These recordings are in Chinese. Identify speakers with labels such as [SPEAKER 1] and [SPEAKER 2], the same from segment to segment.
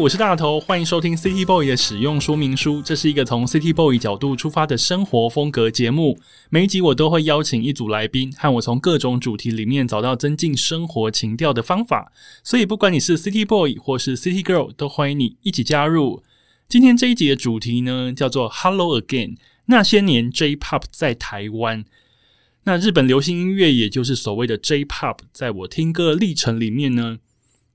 [SPEAKER 1] 我是大头，欢迎收听 City Boy 的使用说明书。这是一个从 City Boy 角度出发的生活风格节目。每一集我都会邀请一组来宾，和我从各种主题里面找到增进生活情调的方法。所以，不管你是 City Boy 或是 City Girl，都欢迎你一起加入。今天这一集的主题呢，叫做 Hello Again。那些年 J-Pop 在台湾，那日本流行音乐，也就是所谓的 J-Pop，在我听歌历程里面呢。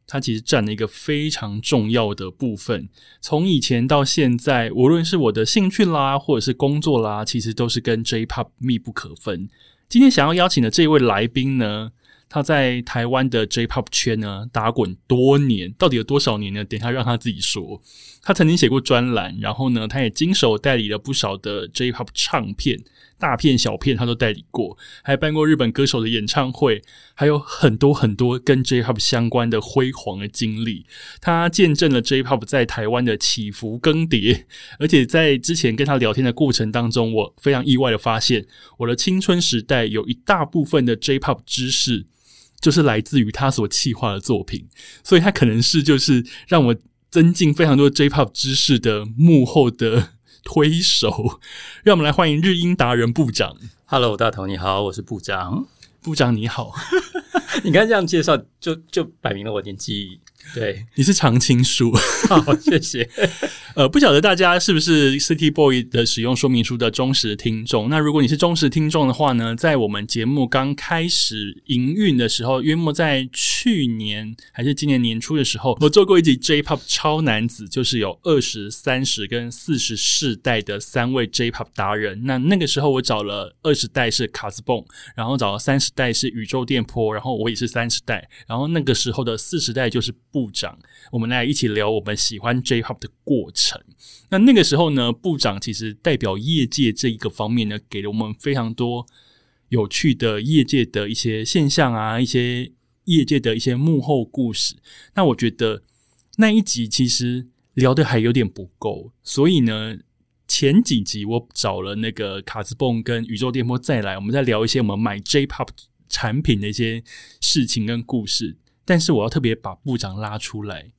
[SPEAKER 1] 它其实占了一个非常重要的部分。从以前到现在，无论是我的兴趣啦，或者是工作啦，其实都是跟 J-Pop 密不可分。今天想要邀请的这位来宾呢？他在台湾的 J-pop 圈呢打滚多年，到底有多少年呢？等一下让他自己说。他曾经写过专栏，然后呢，他也经手代理了不少的 J-pop 唱片，大片小片他都代理过，还办过日本歌手的演唱会，还有很多很多跟 J-pop 相关的辉煌的经历。他见证了 J-pop 在台湾的起伏更迭，而且在之前跟他聊天的过程当中，我非常意外的发现，我的青春时代有一大部分的 J-pop 知识。就是来自于他所企划的作品，所以他可能是就是让我增进非常多 J-pop 知识的幕后的推手。让我们来欢迎日英达人部长。
[SPEAKER 2] Hello，大头你好，我是部长。
[SPEAKER 1] 部长你好，
[SPEAKER 2] 你刚才这样介绍，就就摆明了我年纪。对，
[SPEAKER 1] 你是常青树，
[SPEAKER 2] 好，谢谢。
[SPEAKER 1] 呃，不晓得大家是不是 City Boy 的使用说明书的忠实听众？那如果你是忠实听众的话呢，在我们节目刚开始营运的时候，约莫在去年还是今年年初的时候，我做过一集 J-Pop 超男子，就是有二十三十跟四十世代的三位 J-Pop 达人。那那个时候我找了二十代是卡斯蹦，然后找了三十代是宇宙电波，然后我也是三十代，然后那个时候的四十代就是部长，我们来一起聊我们喜欢 J-Pop 的过程。那那个时候呢，部长其实代表业界这一个方面呢，给了我们非常多有趣的业界的一些现象啊，一些业界的一些幕后故事。那我觉得那一集其实聊的还有点不够，所以呢，前几集我找了那个卡兹蹦跟宇宙电波再来，我们再聊一些我们买 J-Pop 产品的一些事情跟故事。但是我要特别把部长拉出来。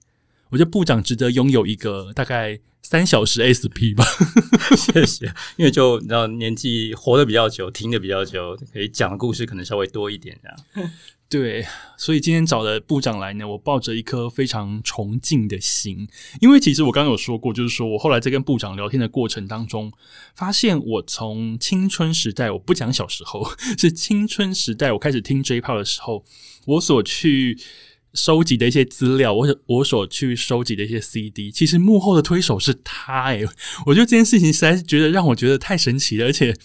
[SPEAKER 1] 我觉得部长值得拥有一个大概三小时 SP 吧，
[SPEAKER 2] 谢谢。因为就你知道年纪活得比较久，听得比较久，可以讲的故事可能稍微多一点这样。
[SPEAKER 1] 对，所以今天找的部长来呢，我抱着一颗非常崇敬的心，因为其实我刚刚有说过，就是说我后来在跟部长聊天的过程当中，发现我从青春时代，我不讲小时候，是青春时代，我开始听 J-Pop 的时候，我所去。收集的一些资料，我我所去收集的一些 CD，其实幕后的推手是他哎，我觉得这件事情实在是觉得让我觉得太神奇了。而且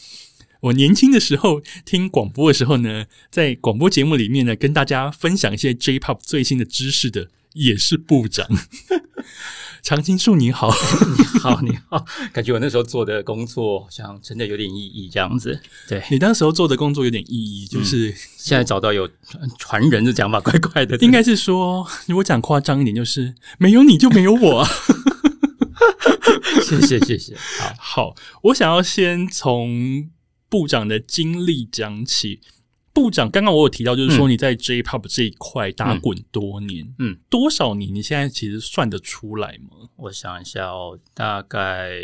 [SPEAKER 1] 我年轻的时候听广播的时候呢，在广播节目里面呢，跟大家分享一些 J-Pop 最新的知识的，也是部长。常青树你好，
[SPEAKER 2] 你 好你好，感觉我那时候做的工作好像真的有点意义这样子。对
[SPEAKER 1] 你那时候做的工作有点意义，就是
[SPEAKER 2] 现在找到有传人的讲法，怪怪的。
[SPEAKER 1] 应该是说，如果讲夸张一点，就是没有你就没有我。
[SPEAKER 2] 谢谢谢谢，好，
[SPEAKER 1] 好，我想要先从部长的经历讲起。部长，刚刚我有提到，就是说你在 J-Pop 这一块打滚多年，嗯，多少年？你现在其实算得出来吗？
[SPEAKER 2] 我想一下哦，大概，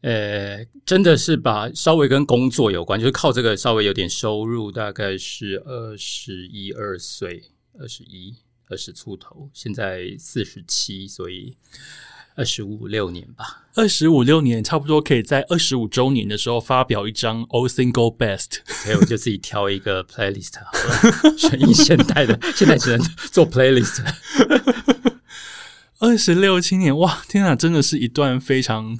[SPEAKER 2] 呃，真的是把稍微跟工作有关，就是靠这个稍微有点收入，大概是二十一二岁，二十一二十出头，现在四十七，所以。二十五六年吧，
[SPEAKER 1] 二十五六年差不多可以在二十五周年的时候发表一张 All Single Best，
[SPEAKER 2] 所以我就自己挑一个 Playlist，选一现代的，现在只能做 Playlist。
[SPEAKER 1] 二十六七年，哇，天哪，真的是一段非常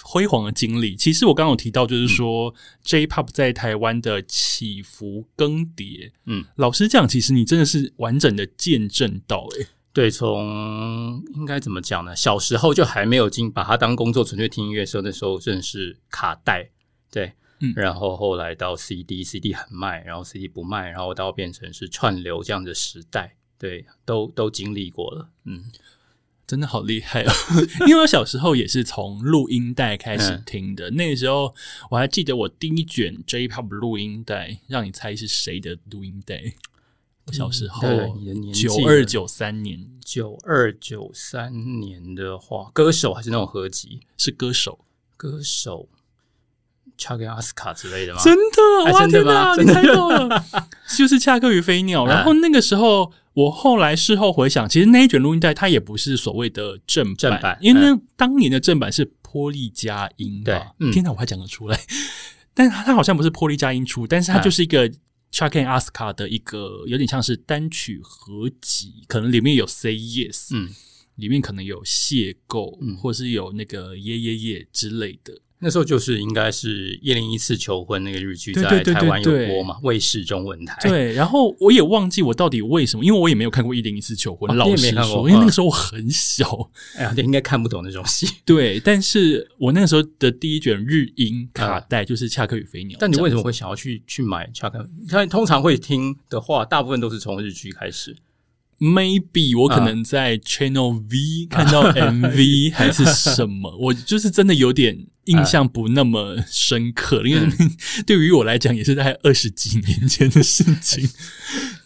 [SPEAKER 1] 辉煌的经历。其实我刚刚有提到，就是说 J-Pop 在台湾的起伏更迭，嗯，老实讲，其实你真的是完整的见证到，诶。
[SPEAKER 2] 对，从应该怎么讲呢？小时候就还没有经把它当工作，纯粹听音乐的时候，那时候正是卡带。对，
[SPEAKER 1] 嗯
[SPEAKER 2] 然后后来到 CD，CD 很卖，然后 CD 不卖，然后到变成是串流这样的时代，对，都都经历过了，嗯，
[SPEAKER 1] 真的好厉害哦！因为我小时候也是从录音带开始听
[SPEAKER 2] 嗯
[SPEAKER 1] 的，那个时候我还记得我第一卷 J-pop 录音带，让你猜是谁的录音带？我小时候九二九三年。
[SPEAKER 2] 九二九三年的话，歌手还是那种合集，
[SPEAKER 1] 是歌手，
[SPEAKER 2] 歌手。恰跟阿斯卡之类的吗？
[SPEAKER 1] 真的？
[SPEAKER 2] 哎
[SPEAKER 1] 哇天
[SPEAKER 2] 真的吗？
[SPEAKER 1] 哪，你猜到了，就是恰克与飞鸟。然后那个时候，我后来事后回想，其实那一卷录音带它也不是所谓的正版，
[SPEAKER 2] 正版
[SPEAKER 1] 因为那当年的正版是波利佳音
[SPEAKER 2] 对
[SPEAKER 1] 天哪，我还讲得出来，但是它它好像不是波利佳音出，但是它
[SPEAKER 2] 嗯。
[SPEAKER 1] 就是一个。Chuck and Aska 的一个有点像是单曲合集，可能里面有 Say Yes，
[SPEAKER 2] 嗯，
[SPEAKER 1] 里面可能有邂逅，
[SPEAKER 2] 嗯
[SPEAKER 1] 或是有那个耶耶耶之类的。
[SPEAKER 2] 那时候就是应该是《一零一次求婚》那个日剧在台湾有播嘛，卫视中文台。
[SPEAKER 1] 对，然后我也忘记我到底为什么，因为我也没有看过《一零一次求婚》老实说，因为那个时候我很小。
[SPEAKER 2] 哎呀，应该看不懂那种戏。
[SPEAKER 1] 对，但是我那个时候的第一卷日音卡带就是《恰克与飞鸟》
[SPEAKER 2] 但你为什么
[SPEAKER 1] 么？
[SPEAKER 2] 会想要去去买恰克？他通常会听的话，大部分都是从日剧开始。
[SPEAKER 1] maybe 我可
[SPEAKER 2] 啊
[SPEAKER 1] 能在 Channel V 看到 MV 还是什么，我就是真的有点印象不那么深刻，因为 对于我来讲也是在二十几年前的事情。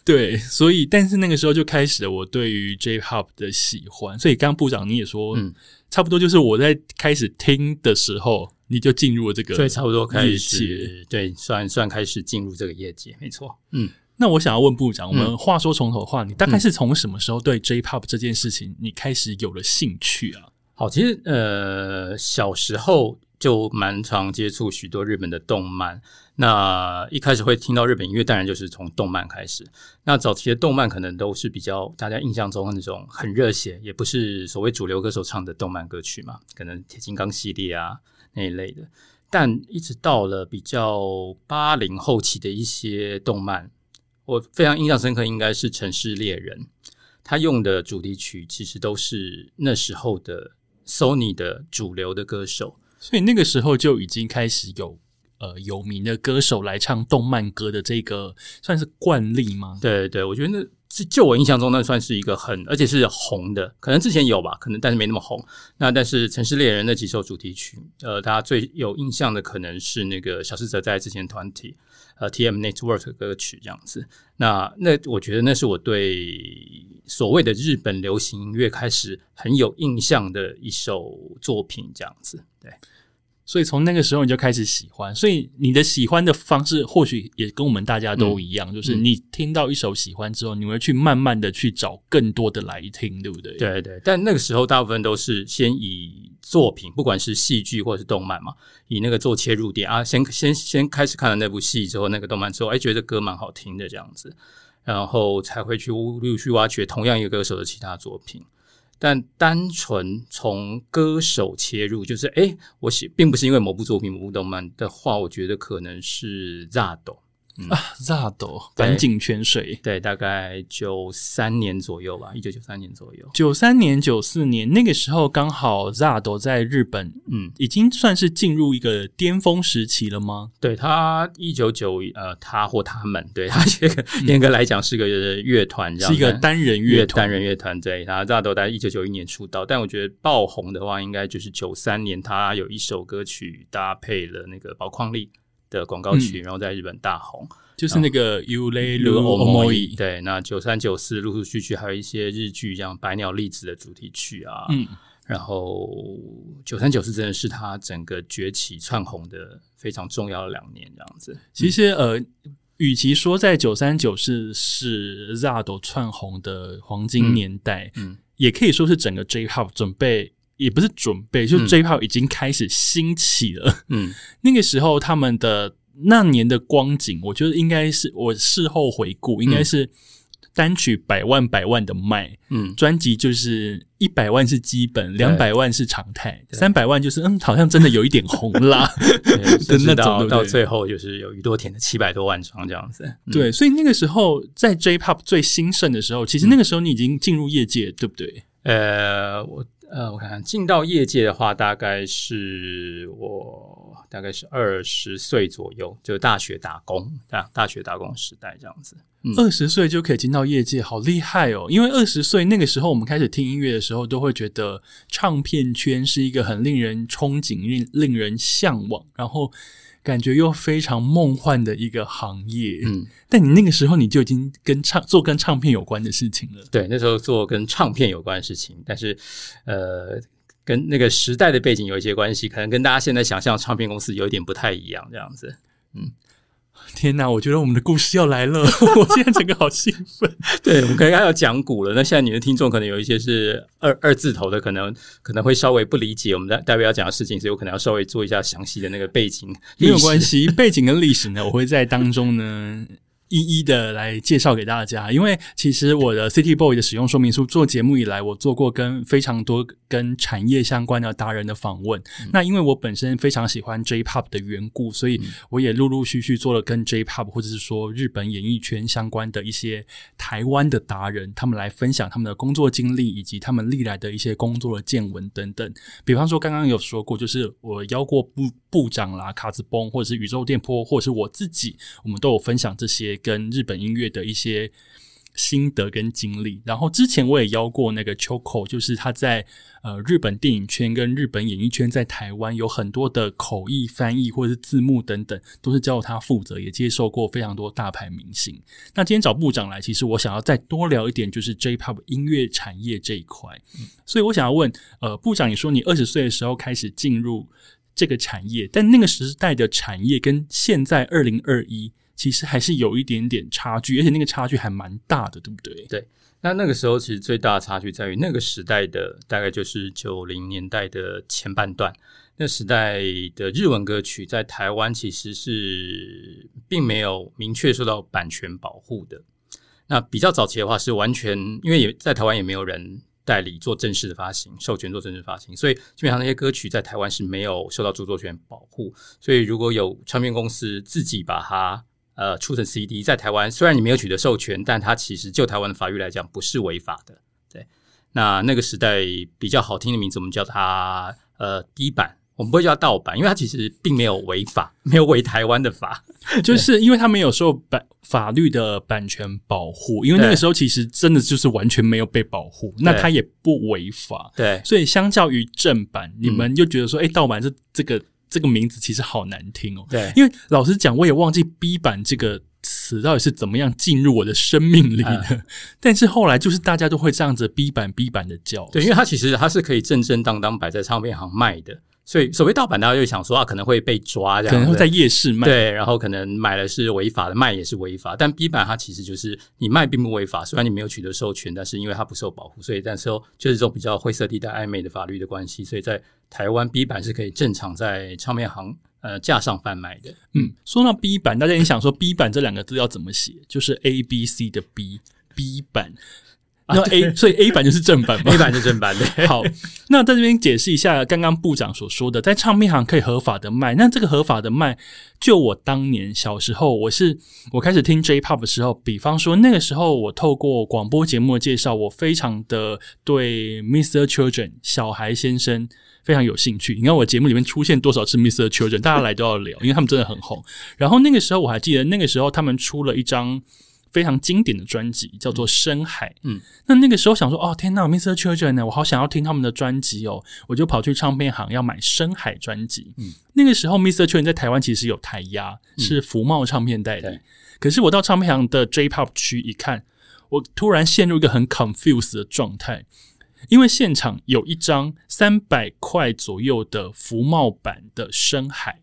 [SPEAKER 1] 对，所以但是那个时候就开始了我对于 J-Pop 的喜欢。所以刚刚部长你也说，
[SPEAKER 2] 嗯
[SPEAKER 1] 差不多就是我在开始听的时候，你就进入了这个，
[SPEAKER 2] 所以差不多开始，对，算算开始进入这个业界，没错。嗯，
[SPEAKER 1] 那我想要问部长，我们
[SPEAKER 2] 嗯
[SPEAKER 1] 话说从头的话，你大概是从什么时候对 J-Pop 这件事情你开始有了兴趣啊？
[SPEAKER 2] 好，其实呃，小时候就蛮常接触许多日本的动漫。那一开始会听到日本音乐，当然就是从动漫开始。那早期的动漫可能都是比较大家印象中的那种很热血，也不是所谓主流歌手唱的动漫歌曲嘛，可能铁金刚系列啊那一类的。但一直到了比较八零后期的一些动漫，我非常印象深刻，应该是《城市猎人》，他用的主题曲其实都是那时候的 Sony 的主流的歌手。
[SPEAKER 1] 所以那个时候就已经开始有呃有名的歌手来唱动漫歌的这个算是惯例吗？
[SPEAKER 2] 对对，我觉得那就就我印象中，那算是一个很而且是红的，可能之前有吧，可能但是没那么红。那但是《城市猎人》那几首主题曲，呃，大家最有印象的可能是那个小石泽在之前团体呃 TM Network 歌曲这样子。那那我觉得那是我对所谓的日本流行音乐开始很有印象的一首作品这样子。对。
[SPEAKER 1] 所以从那个时候你就开始喜欢，所以你的喜欢的方式或许也跟我们大家都一样，就是你听到一首喜欢之后，你会去慢慢的去找更多的来听，对不对？
[SPEAKER 2] 对对，但那个时候大部分都是先以作品，不管是戏剧或者是动漫嘛，以那个做切入点啊，先先先开始看了那部戏之后，那个动漫之后，哎，觉得歌蛮好听的这样子，然后才会去陆续挖掘同样一个歌手的其他作品。但单纯从歌手切入，就是哎，我喜，并不是因为某部作品、某部动漫的话，我觉得可能是 Zado。
[SPEAKER 1] 啊，Zado 板井泉水，
[SPEAKER 2] 对，大概九三年左右吧，一九九三年左右。
[SPEAKER 1] 九三年、九四年那个时候，刚好 Zado 在日本
[SPEAKER 2] 嗯，
[SPEAKER 1] 已经算是进入一个巅峰时期了吗？
[SPEAKER 2] 对他一九九呃，他或他们，对他这个严格来讲是个乐团，
[SPEAKER 1] 是一个单人
[SPEAKER 2] 乐
[SPEAKER 1] 乐团
[SPEAKER 2] 单人乐团。对，他大都在一九九一年出道，但我觉得爆红的话，应该就是九三年，他有一首歌曲搭配了那个宝矿力的广告曲，然后在日本大红。
[SPEAKER 1] 就是那个 Ule Lu Omoi
[SPEAKER 2] 对，那九三九四陆陆续续还有一些日剧，像《百鸟粒子》的主题曲啊，
[SPEAKER 1] 嗯，
[SPEAKER 2] 然后九三九四真的是他整个崛起窜红的非常重要的两年，这样子。
[SPEAKER 1] 其实呃，与其说在九三九四是 Zado 窜红的黄金年代，
[SPEAKER 2] 嗯，
[SPEAKER 1] 也可以说是整个 J-Hop 准备，也不是准备，就
[SPEAKER 2] 嗯
[SPEAKER 1] J-Pop 已经开始兴起了。
[SPEAKER 2] 嗯
[SPEAKER 1] 那个时候他们的那年的光景，我觉得应该是我事后回顾，应该是单曲百万百万的卖，
[SPEAKER 2] 嗯，
[SPEAKER 1] 专辑就是一百万是基本，两百万是常态，三百万就是嗯，好像真的有一点红啦。
[SPEAKER 2] 对甚至
[SPEAKER 1] 那种
[SPEAKER 2] 到到最后就是有宇多田的七百多万张这样子。嗯
[SPEAKER 1] 对，所以那个时候在 J-Pop 最兴盛的时候，其实那个时候你已经进入业界，对不对？
[SPEAKER 2] 呃，我呃，我看看进到业界的话，大概是我大概是二十岁左右，就大学打工，大大学打工时代这样子。
[SPEAKER 1] 二十岁就可以进到业界，好厉害哦！因为二十岁那个时候，我们开始听音乐的时候，都会觉得唱片圈是一个很令人憧憬、令令人向往，然后感觉又非常梦幻的一个行业。嗯，但你那个时候你就已经跟唱做跟唱片有关的事情了。
[SPEAKER 2] 对，那时候做跟唱片有关的事情，但是呃，跟那个时代的背景有一些关系，可能跟大家现在想象唱片公司有一点不太一样，这样子。嗯。
[SPEAKER 1] 天哪！我觉得我们的故事要来了，我现在整个好兴奋。
[SPEAKER 2] 对，我们刚刚要讲股了。那现在你的听众可能有一些是二二字头的，可能可能会稍微不理解我们代表要讲的事情，所以我可能要稍微做一下详细的那个背景。
[SPEAKER 1] 没有 关系，背景跟历史呢，我会在当中呢。一一的来介绍给大家，因为其实我的 City Boy 的使用说明书做节目以来，我做过跟非常多跟产业相关的达人的访问。那因为我本身非常喜欢 J-Pop 的缘故，所以我也陆陆续续做了跟 J-Pop 或者是说日本演艺圈相关的一些台湾的达人，他们来分享他们的工作经历以及他们历来的一些工作的见闻等等。比方说，刚刚有说过，就是我邀过部部长啦、卡兹崩，或者是宇宙电波，或者是我自己，我们都有分享这些。跟日本音乐的一些心得跟经历，然后之前我也邀过那个 Choco，就是他在呃日本电影圈跟日本演艺圈在台湾有很多的口译翻译或者是字幕等等，都是交他负责，也接受过非常多大牌明星。那今天找部长来，其实我想要再多聊一点，就是 J-Pop 音乐产业这一块。所以我想要问，呃，部长，你说你二十岁的时候开始进入这个产业，但那个时代的产业跟现在二零二一。其实还是有一点点差距，而且那个差距还蛮大的，对不对？
[SPEAKER 2] 对。那那个时候其实最大的差距在于，那个时代的大概就是九零年代的前半段，那时代的日文歌曲在台湾其实是并没有明确受到版权保护的。那比较早期的话是完全，因为也在台湾也没有人代理做正式的发行，授权做正式发行，所以基本上那些歌曲在台湾是没有受到著作权保护。所以如果有唱片公司自己把它呃，出成 CD 在台湾，虽然你没有取得授权，但它其实就台湾的法律来讲不是违法的。对，那那个时代比较好听的名字，我们叫它呃低版，我们不会叫盗版，因为它其实并没有违法，没有违台湾的法，
[SPEAKER 1] 就是因为它没有受版法律的版权保护，因为那个时候其实真的就是完全没有被保护，那它也不违法。
[SPEAKER 2] 对，
[SPEAKER 1] 所以相较于正版，你们就觉得说，哎，盗版这这个。这个名字其实好难听哦，
[SPEAKER 2] 对，
[SPEAKER 1] 因为老实讲，我也忘记 “B 版”这个词到底是怎么样进入我的生命里的。但是后来就是大家都会这样子 “B 版 B 版”的叫，
[SPEAKER 2] 对，因为它其实它是可以正正当当摆在唱片行卖的。所以所谓盗版，大家就想说啊，可能会被抓，这样
[SPEAKER 1] 可能会在夜市卖，
[SPEAKER 2] 对，然后可能买了是违法的，卖也是违法。但 B 版它其实就是你卖并不违法，虽然你没有取得授权，但是因为它不受保护，所以那时候就是这种比较灰色地带、暧昧的法律的关系，所以在台湾 B 版是可以正常在唱片行呃架上贩卖的。
[SPEAKER 1] 嗯，说到 B 版，大家也想说 B 版这两个字要怎么写？就是 A B C 的 B，B 版。那 A，所以 A 版就是正版嘛
[SPEAKER 2] ，A 版是正版
[SPEAKER 1] 的。好，那在这边解释一下，刚刚部长所说的，在唱片行可以合法的卖。那这个合法的卖，就我当年小时候，我是我开始听 J-Pop 的时候，比方说那个时候，我透过广播节目的介绍，我非常的对 Mr. Children 小孩先生非常有兴趣。你看我节目里面出现多少次 Mr. Children，大家来都要聊，因为他们真的很红。然后那个时候我还记得，那个时候他们出了一张。非常经典的专辑叫做《深海》。嗯，那那个时候想说，哦天呐，Mr. Children 呢，我好想要听他们的专辑哦，我就跑去唱片行要买《深海》专辑。嗯，那个时候 Mr. Children 在台湾其实有台压，是福茂唱片代理。可是我到唱片行的 J-Pop 区一看，我突然陷入一个很 confused 的状态，因为现场有一张三百块左右的福茂版的《深海》。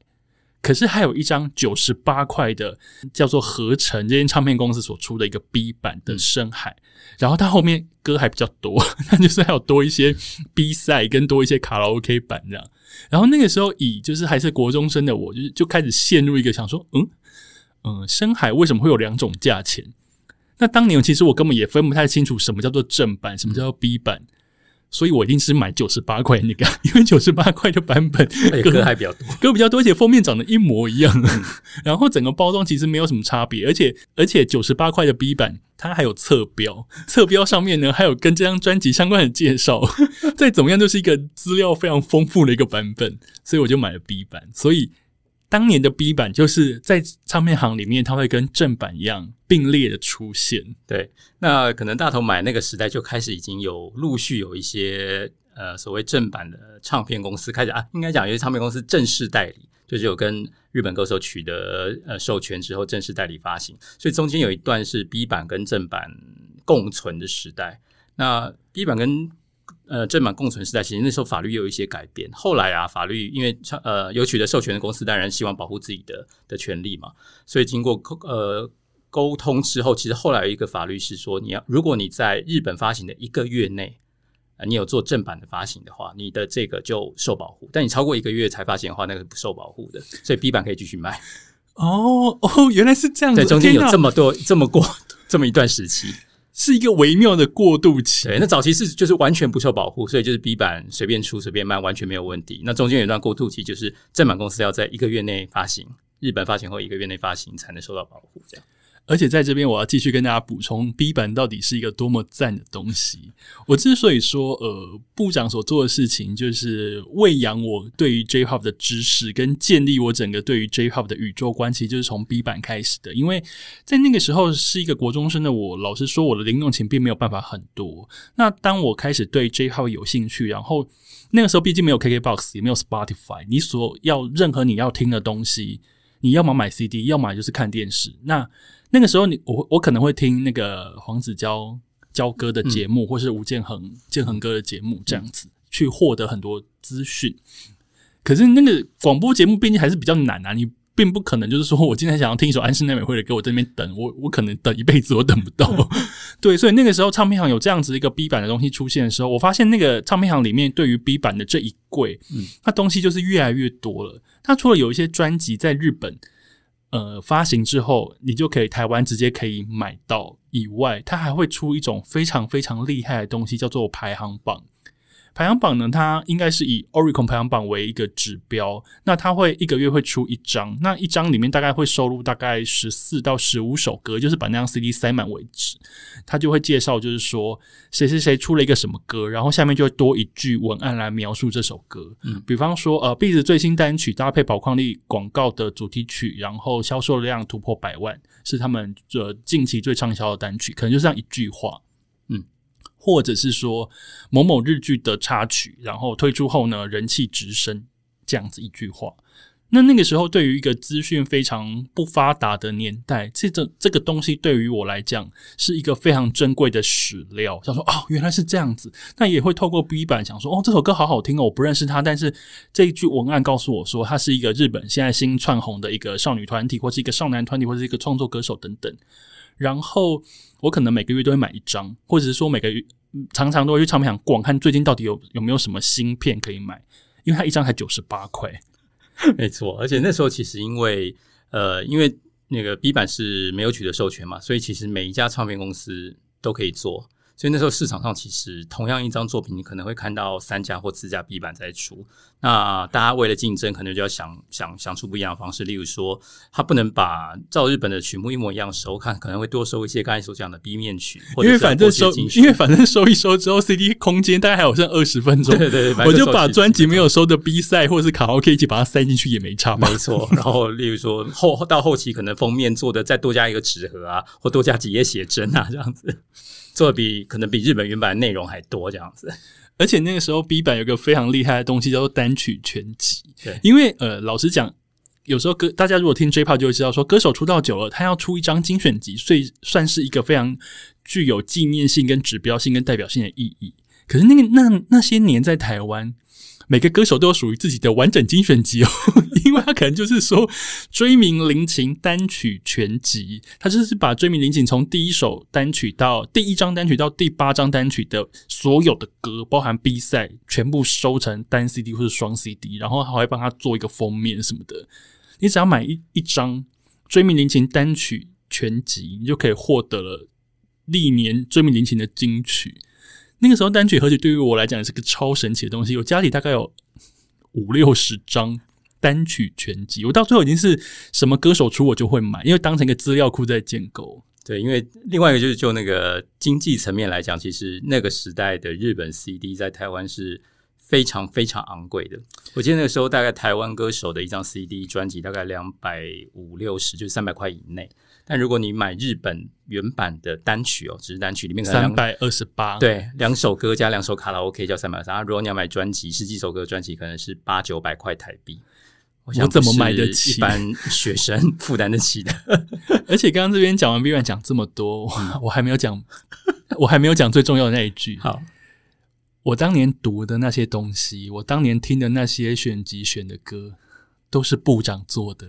[SPEAKER 1] 可是还有一张九十八块的，叫做合成这间唱片公司所出的一个 B 版的《深海》，然后它后面歌还比较多，那就是还有多一些 B 赛跟多一些卡拉 OK 版这样。然后那个时候以就是还是国中生的我，就是就开始陷入一个想说，嗯嗯，《深海》为什么会有两种价钱？那当年其实我根本也分不太清楚什么叫做正版，什么叫做 B 版。所以我一定是买九十八块那个，因为九十八块的版本
[SPEAKER 2] 歌还比较多，
[SPEAKER 1] 歌比较多，而且封面长得一模一样，然后整个包装其实没有什么差别，而且而且九十八块的 B 版它还有侧标，侧标上面呢还有跟这张专辑相关的介绍，再怎么样就是一个资料非常丰富的一个版本，所以我就买了 B 版，所以。当年的 B 版就是在唱片行里面，它会跟正版一样并列的出现。
[SPEAKER 2] 对，那可能大头买那个时代就开始已经有陆续有一些呃所谓正版的唱片公司开始啊，应该讲有些唱片公司正式代理，就是有跟日本歌手取得呃授权之后正式代理发行。所以中间有一段是 B 版跟正版共存的时代。那 B 版跟呃，正版共存时代，其实那时候法律有一些改变。后来啊，法律因为呃有取得授权的公司，当然希望保护自己的的权利嘛。所以经过呃沟通之后，其实后来有一个法律是说，你要如果你在日本发行的一个月内，啊，你有做正版的发行的话，你的这个就受保护。但你超过一个月才发行的话，那个不受保护的。所以 B 版可以继续卖。
[SPEAKER 1] 哦哦，原来是这样子。
[SPEAKER 2] 在中间有这么多这么过这么一段时期。
[SPEAKER 1] 是一个微妙的过渡期。
[SPEAKER 2] 对，那早期是就是完全不受保护，所以就是 B 版随便出随便卖，完全没有问题。那中间有一段过渡期，就是正版公司要在一个月内发行，日本发行后一个月内发行才能受到保护，这样。
[SPEAKER 1] 而且在这边，我要继续跟大家补充，B 版到底是一个多么赞的东西。我之所以说，呃，部长所做的事情就是喂养我对于 J-Pop 的知识，跟建立我整个对于 J-Pop 的宇宙观，其实就是从 B 版开始的。因为在那个时候，是一个国中生的我，老实说，我的零用钱并没有办法很多。那当我开始对 J-Pop 有兴趣，然后那个时候毕竟没有 KKBOX，也没有 Spotify，你所要任何你要听的东西，你要么买 CD，要么就是看电视。那那个时候，你我我可能会听那个黄子佼佼哥的节目，或是吴建衡建衡哥的节目，这样子去获得很多资讯。可是那个广播节目毕竟还是比较难啊，你并不可能就是说我今天想要听一首安室奈美惠的歌，我在那边等我，我可能等一辈子我等不到。对，所以那个时候唱片行有这样子一个 B 版的东西出现的时候，我发现那个唱片行里面对于 B 版的这一柜，嗯，它东西就是越来越多了。它除了有一些专辑在日本。呃，发行之后你就可以台湾直接可以买到以外，它还会出一种非常非常厉害的东西，叫做排行榜。排行榜呢，它应该是以 Oricon 排行榜为一个指标，那它会一个月会出一张，那一张里面大概会收录大概十四到十五首歌，就是把那张 CD 塞满为止。它就会介绍，就是说谁谁谁出了一个什么歌，然后下面就会多一句文案来描述这首歌。嗯，比方说，呃，B 子最新单曲搭配宝矿力广告的主题曲，然后销售量突破百万，是他们这近期最畅销的单曲，可能就这样一句话。或者是说某某日剧的插曲，然后推出后呢，人气直升，这样子一句话。那那个时候，对于一个资讯非常不发达的年代，这这这个东西对于我来讲是一个非常珍贵的史料。想说哦，原来是这样子。那也会透过 B 版想说，哦，这首歌好好听哦，我不认识他，但是这一句文案告诉我说，他是一个日本现在新窜红的一个少女团体，或是一个少男团体，或是一个创作歌手等等。然后我可能每个月都会买一张，或者是说每个月。常常都会去唱片行逛，看最近到底有有没有什么新片可以买，因为它一张才九十八块。
[SPEAKER 2] 没错，而且那时候其实因为呃，因为那个 B 版是没有取得授权嘛，所以其实每一家唱片公司都可以做。所以那时候市场上其实同样一张作品，你可能会看到三家或四家 B 版在出。那大家为了竞争，可能就要想想想出不一样的方式。例如说，他不能把照日本的曲目一模一样收，看可能会多收一些刚才所讲的 B 面曲，
[SPEAKER 1] 因为反正收，因为反正收一收之后，CD 空间大概还有剩二十分钟，
[SPEAKER 2] 对对对，
[SPEAKER 1] 我就把专辑没有收的 B 赛或者是卡拉 OK 一起把它塞进去也没差
[SPEAKER 2] 没错。然后例如说后到后期可能封面做的再多加一个纸盒啊，或多加几页写真啊，这样子。做的比可能比日本原版内容还多这样子，
[SPEAKER 1] 而且那个时候 B 版有个非常厉害的东西叫做单曲全集。
[SPEAKER 2] 对，
[SPEAKER 1] 因为呃，老实讲，有时候歌大家如果听 J-Pop 就会知道，说歌手出道久了，他要出一张精选集，所以算是一个非常具有纪念性、跟指标性、跟代表性的意义。可是那个那那些年在台湾。每个歌手都有属于自己的完整精选集哦，因为他可能就是说追名林琴单曲全集，他就是把追名林琴从第一首单曲到第一张单曲到第八张单曲的所有的歌，包含 B 赛，全部收成单 CD 或者双 CD，然后还会帮他做一个封面什么的。你只要买一一张追名林琴单曲全集，你就可以获得了历年追名林琴的金曲。那个时候单曲合集对于我来讲是个超神奇的东西，我家里大概有五六十张单曲全集，我到最后已经是什么歌手出我就会买，因为当成一个资料库在建构。
[SPEAKER 2] 对，因为另外一个就是就那个经济层面来讲，其实那个时代的日本 CD 在台湾是非常非常昂贵的。我记得那个时候大概台湾歌手的一张 CD 专辑大概两百五六十，就是三百块以内。但如果你买日本原版的单曲哦，只是单曲里面可能
[SPEAKER 1] 三百二十八，
[SPEAKER 2] 对两首歌加两首卡拉 OK 叫三百二十八。如果你要买专辑，十几首歌专辑可能是八九百块台币。我想
[SPEAKER 1] 我怎么买得起
[SPEAKER 2] 一般学生 负担得起的。
[SPEAKER 1] 而且刚刚这边讲完 B 站讲这么多，我我还没有讲，我还没有讲最重要的那一句。
[SPEAKER 2] 好，
[SPEAKER 1] 我当年读的那些东西，我当年听的那些选集选的歌，都是部长做的，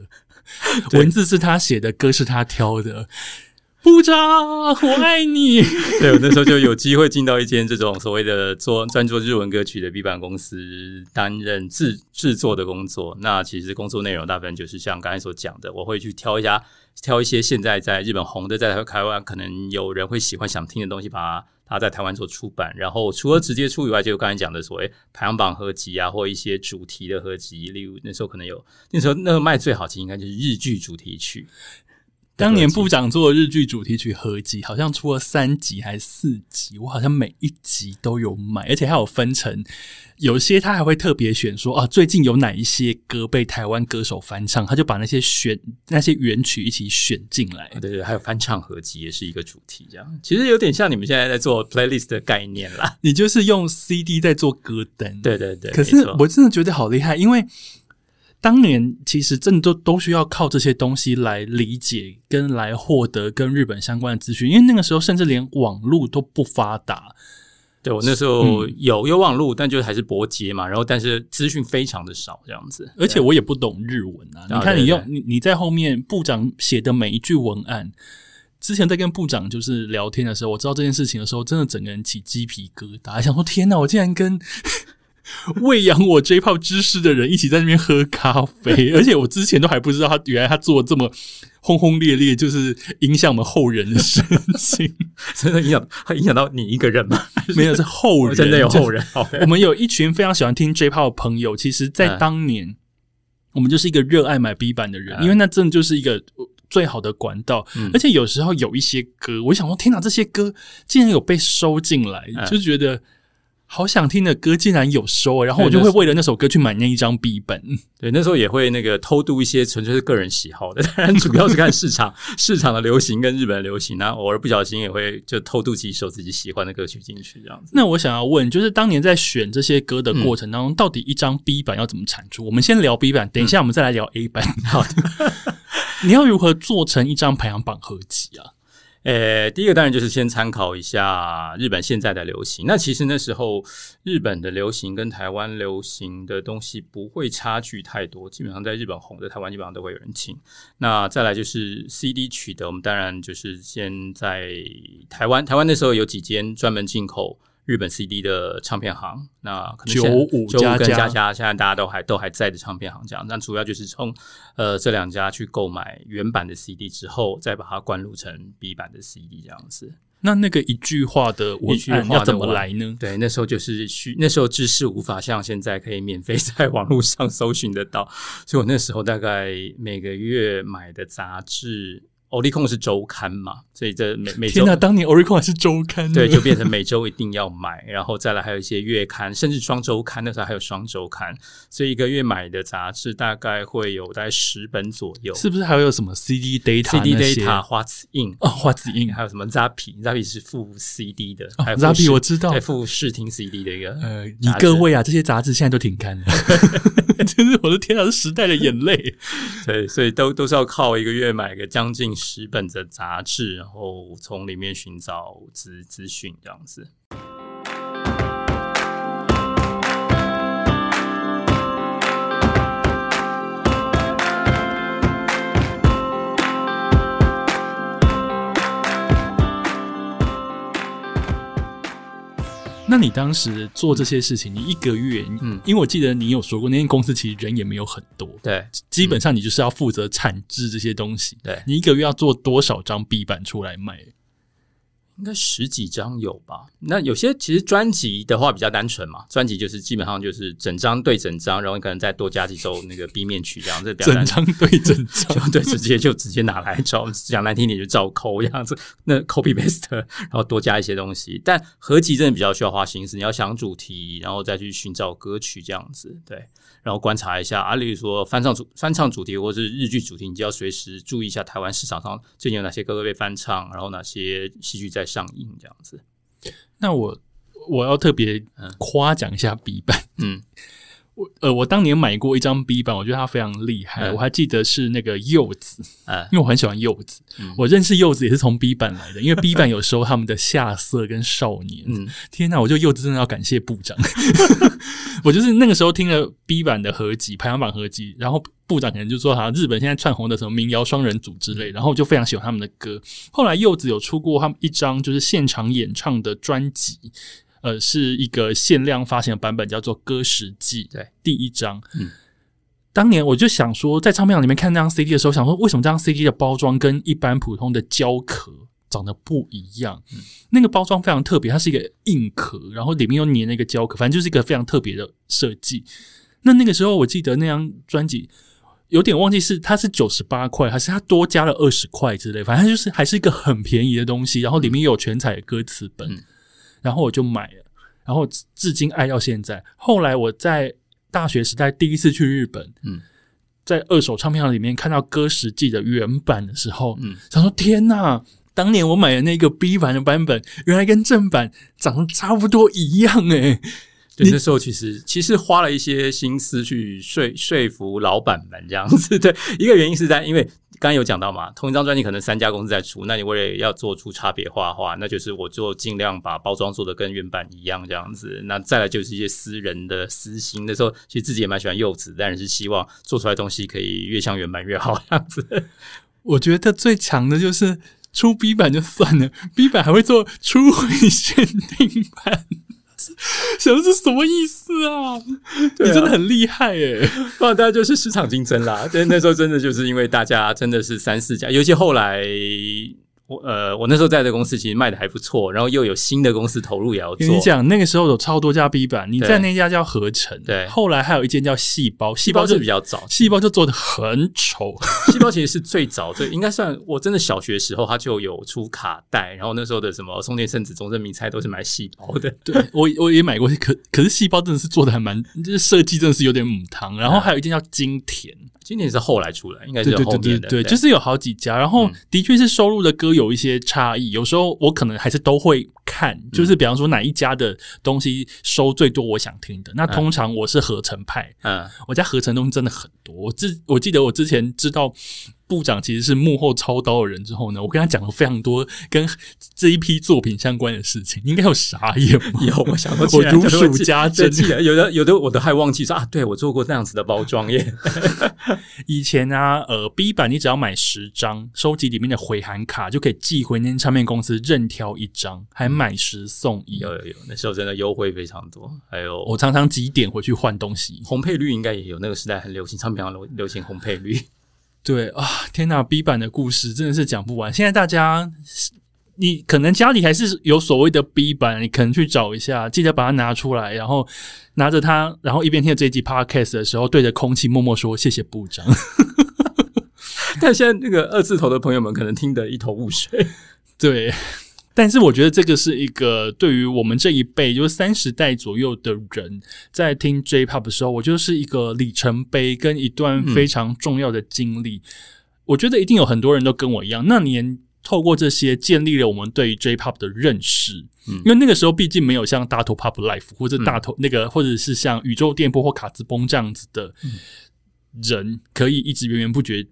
[SPEAKER 1] 文字是他写的，歌是他挑的。部长，我爱你。
[SPEAKER 2] 对我那时候就有机会进到一间这种所谓的做专做日文歌曲的 B 版公司担任制制作的工作。那其实工作内容大部分就是像刚才所讲的，我会去挑一下挑一些现在在日本红的，在台湾可能有人会喜欢想听的东西，把它他在台湾做出版。然后除了直接出以外，就刚才讲的所谓排行榜合集啊，或一些主题的合集，例如那时候可能有那时候那个卖最好，其实应该就是日剧主题曲。
[SPEAKER 1] 当年部长做的日剧主题曲合集，好像出了三集还是四集，我好像每一集都有买，而且还有分成，有些他还会特别选说啊，最近有哪一些歌被台湾歌手翻唱，他就把那些选那些原曲一起选进来。
[SPEAKER 2] 对对，还有翻唱合集也是一个主题，这样其实有点像你们现在在做 playlist 的概念啦。
[SPEAKER 1] 你就是用 CD 在做歌单，
[SPEAKER 2] 对对对，
[SPEAKER 1] 可是我真的觉得好厉害，因为当年其实真的都都需要靠这些东西来理解跟来获得跟日本相关的资讯，因为那个时候甚至连网络都不发达。
[SPEAKER 2] 对我那时候有有网路，但就还是拨接嘛，然后但是资讯非常的少，这样子。
[SPEAKER 1] 而且我也不懂日文啊！
[SPEAKER 2] 啊
[SPEAKER 1] 你看，你用你你在后面部长写的每一句文案，之前在跟部长就是聊天的时候，我知道这件事情的时候，真的整个人起鸡皮疙瘩，想说天哪，我竟然跟 喂养我 J-pop 知识的人一起在那边喝咖啡，而且我之前都还不知道他原来他做这么轰轰烈烈，就是影响我们后人的事情，
[SPEAKER 2] 真的影响他影响到你一个人吗？
[SPEAKER 1] 没有是后人，
[SPEAKER 2] 真的有后人。
[SPEAKER 1] 我们有一群非常喜欢听 J-pop 的朋友，其实，在
[SPEAKER 2] 嗯
[SPEAKER 1] 当年，我们就是一个热爱买 B 版的人，
[SPEAKER 2] 嗯
[SPEAKER 1] 因为那真的就是一个最好的管道。
[SPEAKER 2] 嗯
[SPEAKER 1] 而且有时候有一些歌，我想说，天哪，这些歌竟然有被收进来，
[SPEAKER 2] 嗯
[SPEAKER 1] 就觉得。好想听的歌竟然有收，然后我就会为了那首歌去买那一张 B 本。
[SPEAKER 2] 对，那时候也会那个偷渡一些纯粹是个人喜好的，当然主要是看市场 市场的流行跟日本的流行，那偶尔不小心也会就偷渡几首自己喜欢的歌曲进去，这样子。
[SPEAKER 1] 那我想要问，就是当年在选这些歌的过程
[SPEAKER 2] 嗯
[SPEAKER 1] 当中，到底一张 B 版要怎么产出？我们先聊 B 版，等一下我们再来聊 A 版。好的，你要如何做成一张排行榜合集啊？
[SPEAKER 2] 呃，第一个当然就是先参考一下日本现在的流行。那其实那时候日本的流行跟台湾流行的东西不会差距太多，基本上在日本红的，台湾基本上都会有人请。那再来就是 CD 取得，我们当然就是先在台湾，台湾那时候有几间专门进口。日本 CD 的唱片行，那可能现在9595跟
[SPEAKER 1] 加加
[SPEAKER 2] 加加，现在大家都还都还在的唱片行这样。那主要就是从呃这两家去购买原版的 CD 之后，再把它灌录成 B 版的 CD 这样子。
[SPEAKER 1] 那那个一句话的文
[SPEAKER 2] 一句话的
[SPEAKER 1] 案要怎么来呢？
[SPEAKER 2] 对，那时候就是需那时候知识无法像现在可以免费在网络上搜寻得到，所以我那时候大概每个月买的杂志。欧力控是周刊嘛，所以这每每周
[SPEAKER 1] 天哪，当年 Oricon 还是周刊，
[SPEAKER 2] 对，就变成每周一定要买，然后再来还有一些月刊，甚至双周刊，那时候还有双周刊，所以一个月买的杂志大概会有大概十本左右。
[SPEAKER 1] 是不是还有什么 CD data
[SPEAKER 2] CD data、What's in
[SPEAKER 1] 哦，花子印
[SPEAKER 2] 还有什么 Zappy，Zappy 是附 CD 的，
[SPEAKER 1] 哦
[SPEAKER 2] 还有附
[SPEAKER 1] Zappy
[SPEAKER 2] 视
[SPEAKER 1] 我知道
[SPEAKER 2] 还附视听 CD 的一个。
[SPEAKER 1] 呃，你各位啊，这些杂志现在都挺刊的，真是我的天啊，是时代的眼泪。
[SPEAKER 2] 对，所以都都是要靠一个月买个将近十本的杂志，然后从里面寻找资资讯这样子。
[SPEAKER 1] 那你当时做这些事情，你一个月，嗯
[SPEAKER 2] 嗯，
[SPEAKER 1] 因为我记得你有说过，那间公司其实人也没有很多，
[SPEAKER 2] 对。
[SPEAKER 1] 基本上你就是要负责产制这些东西。
[SPEAKER 2] 对，
[SPEAKER 1] 你一个月要做多少张 B 板出来卖？
[SPEAKER 2] 应该十几张有吧？那有些其实专辑的话比较单纯嘛，专辑就是基本上就是整张对整张，然后你可能再多加几首那个 B 面曲这样子，
[SPEAKER 1] 整张对整张，
[SPEAKER 2] 就对，直接就直接拿来照，讲难听点就照抠这样子，那 copy paste，然后多加一些东西。但合集真的比较需要花心思，你要想主题，然后再去寻找歌曲这样子，对，然后观察一下啊，例如说翻唱主翻唱主题或是日剧主题，你就要随时注意一下台湾市场上最近有哪些歌歌被翻唱，然后哪些戏剧在。上映这样子，
[SPEAKER 1] 那我我要特别夸奖一下 B 版，
[SPEAKER 2] 嗯，
[SPEAKER 1] 我呃，我当年买过一张 B 版，我觉得它非常厉害，我还记得是那个柚子，因为我很喜欢柚子，我认识柚子也是从 B 版来的，因为 B 版有时候他们的下色跟少年，嗯，天哪，我就柚子真的要感谢部长，我就是那个时候听了 B 版的合集排行榜合集，然后。部长可能就说：“哈，日本现在窜红的什么民谣双人组之类，然后就非常喜欢他们的歌。后来柚子有出过他们一张就是现场演唱的专辑，呃，是一个限量发行的版本，叫做《歌时记》。
[SPEAKER 2] 对，
[SPEAKER 1] 第一张。嗯，当年我就想说，在唱片厂里面看那张 CD 的时候，想说为什么这张 CD 的包装跟一般普通的胶壳长得不一样？那个包装非常特别，它是一个硬壳，然后里面又粘了一个胶壳，反正就是一个非常特别的设计。那那个时候，我记得那张专辑。有点忘记是它是九十八块，还是它多加了二十块之类，反正就是还是一个很便宜的东西。然后里面有全彩的歌词本，然后我就买了，然后至今爱到现在。后来我在大学时代第一次去日本，
[SPEAKER 2] 嗯，
[SPEAKER 1] 在二手唱片行里面看到《歌实记》的原版的时候，嗯，想说天呐，当年我买的那个 B 版的版本，原来跟正版长得差不多一样 诶。
[SPEAKER 2] 那时候其实其实花了一些心思去说说服老板们这样子，对，一个原因是在因为刚有讲到嘛，同一张专辑可能三家公司在出，那你为了要做出差别化的话，那就是我做尽量把包装做的跟原版一样这样子。那再来就是一些私人的私心那时候，其实自己也蛮喜欢柚子，但是希望做出来东西可以越像原版越好这样子。
[SPEAKER 1] 我觉得最强的就是出 B 版就算了，B 版还会做初回限定版。想是什么意思啊？你真的很厉害哎！
[SPEAKER 2] 不然大家就是市场竞争啦。但那时候真的就是因为大家真的是三四家，尤其后来。我呃，我那时候在的公司其实卖的还不错，然后又有新的公司投入也要做。
[SPEAKER 1] 跟你讲，那个时候有超多家 B 版，你在那家叫合成，
[SPEAKER 2] 对，
[SPEAKER 1] 后来还有一间叫细胞，
[SPEAKER 2] 细胞是比较早，
[SPEAKER 1] 细胞就做的很丑。
[SPEAKER 2] 细胞其实是最早，对应该算我真的小学时候，它就有出卡带，然后那时候的什么松田圣子、中正明菜都是买细胞的。
[SPEAKER 1] 对我我也买过，可可是细胞真的是做的还蛮，就是设计真的是有点母汤。然后还有一间叫金田。
[SPEAKER 2] 今年是后来出来，应该是后面的，
[SPEAKER 1] 对，就是有好几家，然后的确是收录的歌有一些差异，有时候我可能还是都会看，就是比方说哪一家的东西收最多，我想听的，那通常我是合成派，
[SPEAKER 2] 嗯，
[SPEAKER 1] 我家合成东西真的很多，我之我记得我之前知道。部长其实是幕后操刀的人。之后呢，我跟他讲了非常多跟这一批作品相关的事情，应该有傻眼吗？
[SPEAKER 2] 有，我想
[SPEAKER 1] 我如数家珍。
[SPEAKER 2] 有的有的我都还忘记说啊，对我做过那样子的包装耶。
[SPEAKER 1] 以前啊，呃，B 版你只要买十张，收集里面的回函卡就可以寄回那唱片公司任挑一张，还买十送一。
[SPEAKER 2] 有有有，那时候真的优惠非常多。还有
[SPEAKER 1] 我常常几点回去换东西，
[SPEAKER 2] 红配绿应该也有，那个时代很流行，唱片行流流行红配绿。
[SPEAKER 1] 对啊，天哪！B 版的故事真的是讲不完。现在大家，你可能家里还是有所谓的 B 版，你可能去找一下，记得把它拿出来，然后拿着它，然后一边听这一集 Podcast 的时候，对着空气默默说谢谢部长。
[SPEAKER 2] 但现在那个二字头的朋友们可能听得一头雾水。
[SPEAKER 1] 对。但是我觉得这个是一个对于我们这一辈，就是三十代左右的人，在听 J-Pop 的时候，我就是一个里程碑跟一段非常重要的经历。我觉得一定有很多人都跟我一样，那年透过这些建立了我们对于 J-Pop 的认识。嗯，因为那个时候毕竟没有像大头 Pop Life 或者大头那个，或者是像宇宙电波或卡兹崩这样子的人，可以一直源源不绝。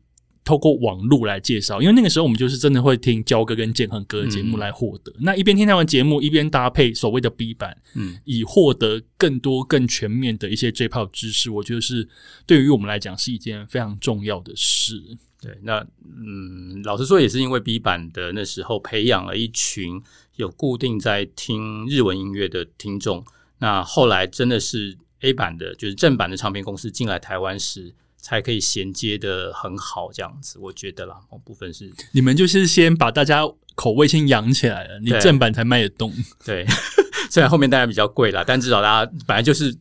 [SPEAKER 1] 透过网络来介绍，因为那个时候我们就是真的会听焦哥跟建恒哥的节目来获得。那一边听他们节目，一边搭配所谓的 B 版，
[SPEAKER 2] 嗯，
[SPEAKER 1] 以获得更多更全面的一些 J-Pop 知识，我觉得是对于我们来讲是一件非常重要的事。
[SPEAKER 2] 对，那嗯，老实说，也是因为 B 版的那时候培养了一群有固定在听日文音乐的听众。那后来真的是 A 版的，就是正版的唱片公司进来台湾时。才可以衔接的很好，这样子，我觉得啦，某部分是。
[SPEAKER 1] 你们就是先把大家口味先养起来了，你正版才卖得动。
[SPEAKER 2] 对，虽然后面大家比较贵啦，但至少大家本来就是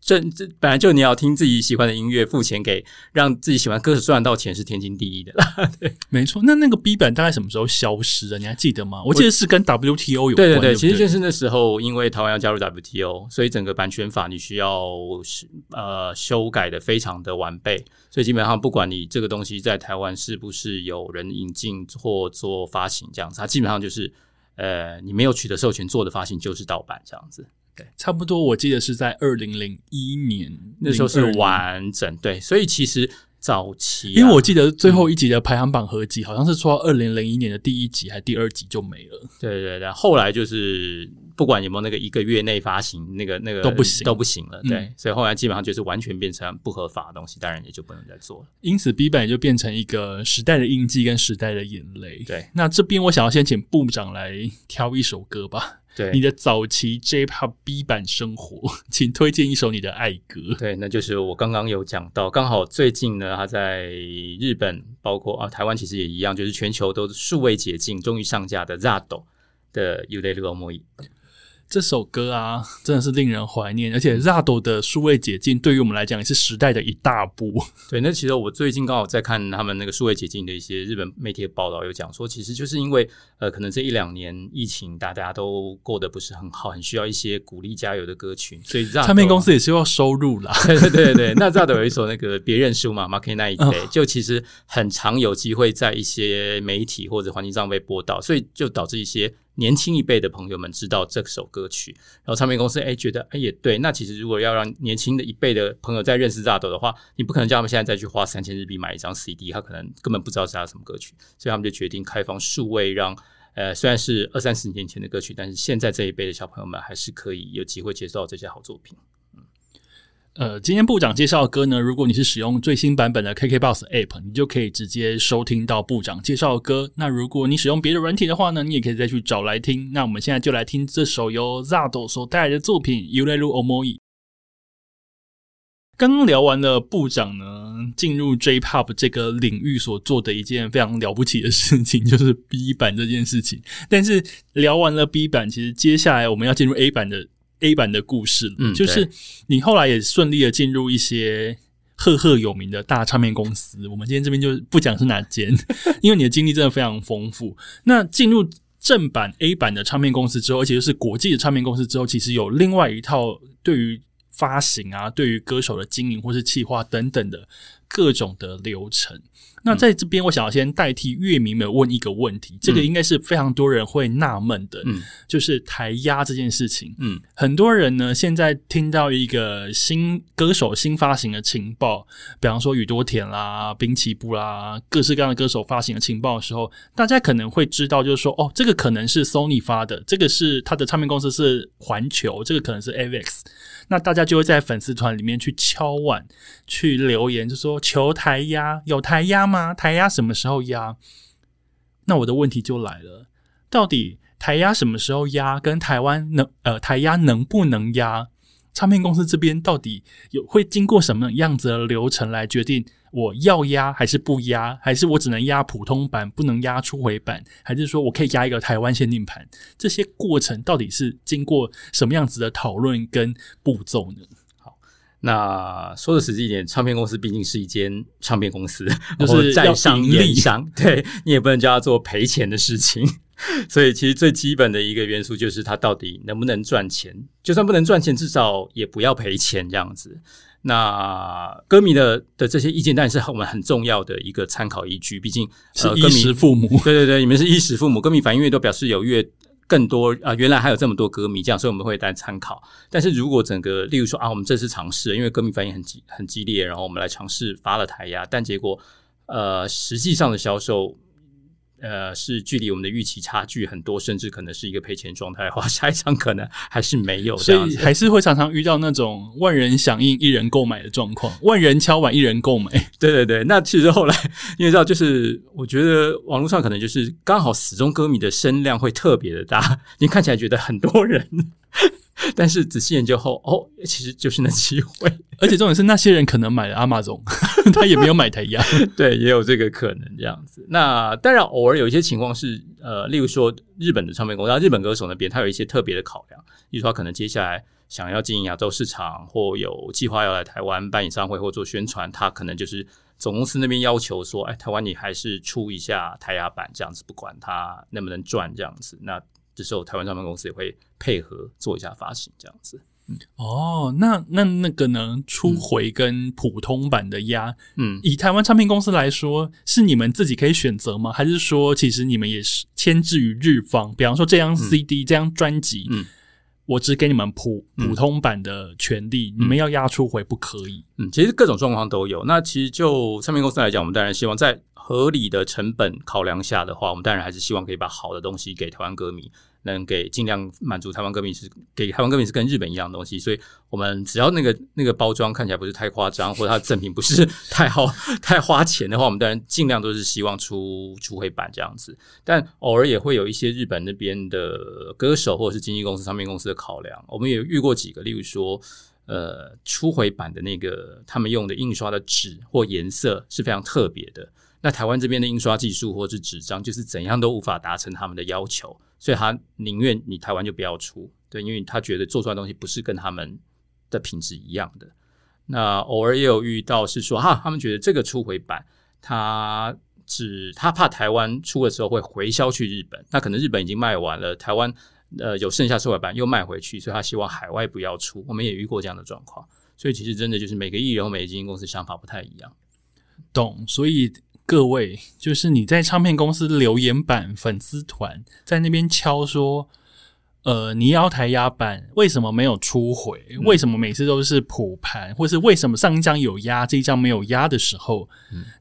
[SPEAKER 2] 正这本来就你要听自己喜欢的音乐，付钱给让自己喜欢的歌手赚到钱是天经地义的啦。
[SPEAKER 1] 没错，那那个 B 版大概什么时候消失的？你还记得吗？我记得是跟 WTO 有关。
[SPEAKER 2] 对对
[SPEAKER 1] 对不
[SPEAKER 2] 其实就是那时候，因为台湾要加入 WTO，所以整个版权法你需要是呃修改的非常的完备，所以基本上不管你这个东西在台湾是不是有人引进或做发行这样子，它基本上就是呃你没有取得授权做的发行就是盗版这样子。
[SPEAKER 1] 差不多，我记得是在二零零一年，
[SPEAKER 2] 那时候是完整对，所以其实早期啊、
[SPEAKER 1] 因为我记得最后一集的排行榜合集好像是说二零零一年的第一集还是第二集就没了。
[SPEAKER 2] 对对对，后来就是不管有没有那个一个月内发行，那个那个
[SPEAKER 1] 都不行
[SPEAKER 2] 都不行了。对，
[SPEAKER 1] 嗯
[SPEAKER 2] 所以后来基本上就是完全变成不合法的东西，当然也就不能再做了。
[SPEAKER 1] 因此，B 版也就变成一个时代的印记跟时代的眼泪。
[SPEAKER 2] 对
[SPEAKER 1] 那这边我想要先请部长来挑一首歌吧，
[SPEAKER 2] 对，
[SPEAKER 1] 你的早期 J-Pop B 版生活，请推荐一首你的爱歌。
[SPEAKER 2] 对，那就是我刚刚有讲到，刚好最近呢，他在日本，包括啊台湾，其实也一样，就是全球都数位解禁，终于上架的 Zado 的 u d e l o m o i
[SPEAKER 1] 这首歌啊，真的是令人怀念，而且 Zado 的数位解禁对于我们来讲也是时代的一大步。
[SPEAKER 2] 对，那其实我最近刚好在看他们那个数位解禁的一些日本媒体的报道，有讲说，其实就是因为呃，可能这一两年疫情，大家都过得不是很好，很需要一些鼓励加油的歌曲，所以
[SPEAKER 1] 唱片公司也是要收入啦。
[SPEAKER 2] 对对对对，那 Zado 有一首那个别认输嘛 m a r k e Night Day，、就其实很常有机会在一些媒体或者环境上被播到，所以就导致一些年轻一辈的朋友们知道这首歌曲，然后唱片公司哎觉得哎也对，那其实如果要让年轻的一辈的朋友再认识 Zado 的话，你不可能叫他们现在再去花三千日币买一张 CD，他可能根本不知道是他什么歌曲，所以他们就决定开放数位让。呃，虽然是二三十年前的歌曲，但是现在这一辈的小朋友们还是可以有机会接受到这些好作品。
[SPEAKER 1] 呃，今天部长介绍的歌呢，如果你是使用最新版本的 KKBOX App，你就可以直接收听到部长介绍的歌。那如果你使用别的软体的话呢，你也可以再去找来听。那我们现在就来听这首由 Zado 所带来的作品《u l e r u Omoi》。刚刚聊完了部长呢进入 J-Pop 这个领域所做的一件非常了不起的事情，就是 B 版这件事情。但是聊完了 B 版，其实接下来我们要进入 A 版的 A 版的故事了，
[SPEAKER 2] 嗯
[SPEAKER 1] 就是你后来也顺利的进入一些赫赫有名的大唱片公司。我们今天这边就不讲是哪间，因为你的经历真的非常丰富。那进入正版 A 版的唱片公司之后，而且又是国际的唱片公司之后，其实有另外一套对于发行啊，对于歌手的经营或是企划等等的各种的流程。那在这边，我想要先代替乐迷们问一个问题，这个应该是非常多人会纳闷的，
[SPEAKER 2] 嗯。
[SPEAKER 1] 就是台压这件事情。
[SPEAKER 2] 嗯。
[SPEAKER 1] 很多人呢，现在听到一个新歌手新发行的情报，比方说宇多田啦、滨崎步啦，各式各样的歌手发行的情报的时候，大家可能会知道，就是说，哦，这个可能是 Sony 发的，这个是他的唱片公司是环球，这个可能是 AVEX，那大家就会在粉丝团里面去敲碗、去留言，就说求台压，有台压吗？台压什么时候压？那我的问题就来了，到底台压什么时候压，跟台湾能呃台压能不能压？唱片公司这边到底有会经过什么样子的流程来决定我要压还是不压，还是我只能压普通版，不能压出回版，还是说我可以压一个台湾限定盘？这些过程到底是经过什么样子的讨论跟步骤呢？
[SPEAKER 2] 那说的实际一点，唱片公司毕竟是一间唱片公司，
[SPEAKER 1] 就是
[SPEAKER 2] 在商言商，对你也不能叫他做赔钱的事情。所以其实最基本的一个元素就是它到底能不能赚钱，就算不能赚钱，至少也不要赔钱这样子。那歌迷的的这些意见，当然是我们很重要的一个参考依据。毕竟
[SPEAKER 1] 是衣
[SPEAKER 2] 呃歌迷
[SPEAKER 1] 食父母，
[SPEAKER 2] 对对对，你们是衣食父母，歌迷反映越多，表示有越更多啊、原来还有这么多歌迷，这样，所以我们会来参考。但是如果整个，例如说啊，我们这次尝试，因为歌迷反应很激很激烈，然后我们来尝试发了台压，但结果呃，实际上的销售。呃，是距离我们的预期差距很多，甚至可能是一个赔钱状态的话，下一场可能还是没有这
[SPEAKER 1] 所。以还是会常常遇到那种万人响应一人购买的状况，万人敲碗一人购买。
[SPEAKER 2] 对对对，那其实后来你也知道，就是我觉得网络上可能就是刚好死忠歌迷的声量会特别的大，你看起来觉得很多人，但是仔细研究后，哦，其实就是那机会，
[SPEAKER 1] 而且重点是那些人可能买了 Amazon，他也没有买台压。
[SPEAKER 2] 对，也有这个可能这样子。那当然，偶尔有一些情况是呃，例如说日本的唱片公司，日本歌手那边他有一些特别的考量，例如说他可能接下来想要经营亚洲市场，或有计划要来台湾办演唱会或做宣传，他可能就是总公司那边要求说，哎，台湾你还是出一下台亚版这样子，不管他能不能赚这样子，那这时候台湾唱片公司也会配合做一下发行这样子。
[SPEAKER 1] 哦，那那那个呢？初回跟普通版的压，
[SPEAKER 2] 嗯，
[SPEAKER 1] 以台湾唱片公司来说，是你们自己可以选择吗？还是说，其实你们也是牵制于日方？比方说，这张 CD、这张专辑，
[SPEAKER 2] 嗯，
[SPEAKER 1] 我只给你们普普通版的权利，你们要压出回不可以。
[SPEAKER 2] 嗯，其实各种状况都有。那其实就唱片公司来讲，我们当然希望在合理的成本考量下的话，我们当然还是希望可以把好的东西给台湾歌迷。能给尽量满足台湾歌迷是给台湾歌迷是跟日本一样东西，所以我们只要那个那个包装看起来不是太夸张，或者它的赠品不是太好 太花钱的话，我们当然尽量都是希望出出回版这样子。但偶尔也会有一些日本那边的歌手或者是经纪公司、唱片公司的考量，我们也遇过几个，例如说呃初回版的那个他们用的印刷的纸或颜色是非常特别的，那台湾这边的印刷技术或是纸张就是怎样都无法达成他们的要求。所以他宁愿你台湾就不要出，对，因为他觉得做出来的东西不是跟他们的品质一样的。那偶尔也有遇到是说，哈，他们觉得这个出回版，他只他怕台湾出的时候会回销去日本，那可能日本已经卖完了，台湾呃有剩下出回版又卖回去，所以他希望海外不要出。我们也遇过这样的状况，所以其实真的就是每个艺人和、每个经纪公司想法不太一样。
[SPEAKER 1] 懂，所以。各位，就是你在唱片公司留言板粉丝团在那边敲说，呃，你要台压板为什么没有出回？为什么每次都是普盘？或是为什么上一张有压，这一张没有压的时候，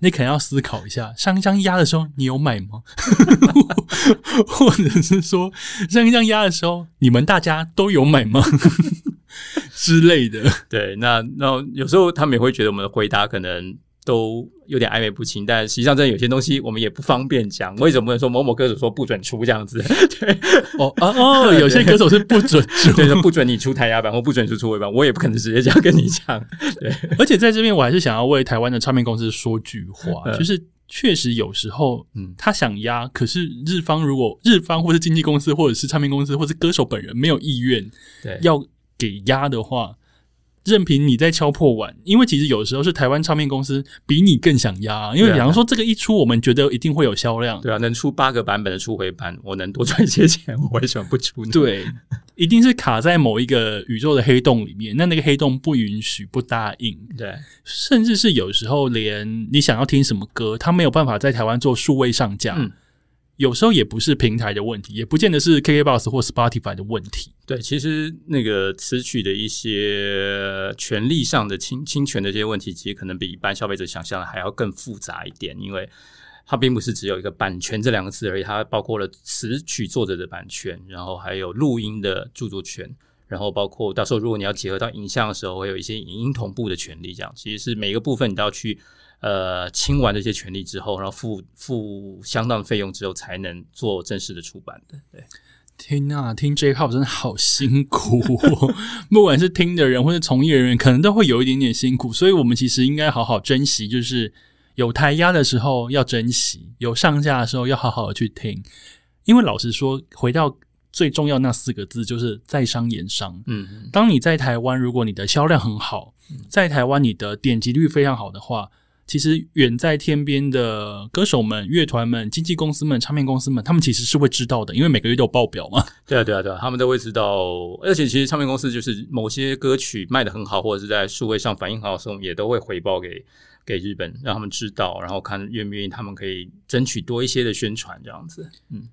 [SPEAKER 1] 你可能要思考一下，上一张压的时候你有买吗？或者是说上一张压的时候，你们大家都有买吗？之类的。
[SPEAKER 2] 对，那那有时候他们也会觉得我们的回答可能。都有点暧昧不清，但实际上，真的有些东西我们也不方便讲。为什么不能说某某歌手说不准出这样子？对，
[SPEAKER 1] 哦哦哦，有些歌手是不准出，
[SPEAKER 2] 对，不准你出台压版或不准出出尾版，我也不可能直接这样跟你讲。对，
[SPEAKER 1] 而且在这边，我还是想要为台湾的唱片公司说句话，就是确实有时候，嗯，他想压，可是日方如果日方或是经纪公司或者是唱片公司或是歌手本人没有意愿，
[SPEAKER 2] 对，
[SPEAKER 1] 要给压的话。任凭你在敲破碗，因为其实有时候是台湾唱片公司比你更想压，因为比方说这个一出，我们觉得一定会有销量，
[SPEAKER 2] 对啊，能出八个版本的初回版，我能多赚一些钱，我为什么不出呢？
[SPEAKER 1] 对，一定是卡在某一个宇宙的黑洞里面，那那个黑洞不允许不答应，
[SPEAKER 2] 对，
[SPEAKER 1] 甚至是有时候连你想要听什么歌，他没有办法在台湾做数位上架。有时候也不是平台的问题，也不见得是 KKBOX 或 Spotify 的问题。
[SPEAKER 2] 对，其实那个词曲的一些权利上的侵侵权的这些问题，其实可能比一般消费者想象的还要更复杂一点，因为它并不是只有一个版权这两个字而已，它包括了词曲作者的版权，然后还有录音的著作权，然后包括到时候如果你要结合到影像的时候，会有一些影音同步的权利，这样其实是每个部分你都要去。呃，清完这些权利之后，然后付付相当的费用之后，才能做正式的出版的。对，
[SPEAKER 1] 听啊，听 J Pop 真的好辛苦，不管是听的人或者从业人员，可能都会有一点点辛苦。所以，我们其实应该好好珍惜，就是有台压的时候要珍惜，有上架的时候要好好的去听。因为老实说，回到最重要那四个字，就是在商言商。
[SPEAKER 2] 嗯，
[SPEAKER 1] 当你在台湾，如果你的销量很好，在台湾你的点击率非常好的话。其实远在天边的歌手们、乐团们、经纪公司们、唱片公司们，他们其实是会知道的，因为每个月都有报表嘛。
[SPEAKER 2] 对啊，对啊，对啊，他们都会知道。而且，其实唱片公司就是某些歌曲卖的很好，或者是在数位上反应好的时候，也都会回报给给日本，让他们知道，然后看愿不愿意，他们可以争取多一些的宣传，这样子。嗯。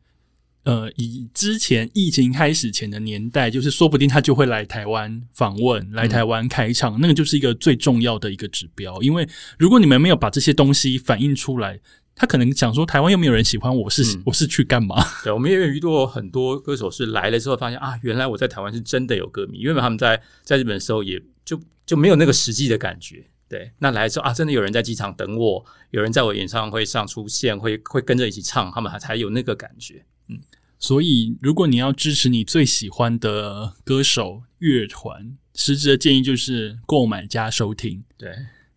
[SPEAKER 1] 呃，以之前疫情开始前的年代，就是说不定他就会来台湾访问，来台湾开唱，那个就是一个最重要的一个指标。因为如果你们没有把这些东西反映出来，他可能想说台湾又没有人喜欢我，是我是去干嘛？
[SPEAKER 2] 对，我们也遇到很多歌手是来了之后发现啊，原来我在台湾是真的有歌迷，因为他们在在日本的时候也就就没有那个实际的感觉。对，那来之后啊，真的有人在机场等我，有人在我演唱会上出现，会会跟着一起唱，他们才有那个感觉。嗯。
[SPEAKER 1] 所以，如果你要支持你最喜欢的歌手、乐团，实质的建议就是购买加收听。
[SPEAKER 2] 对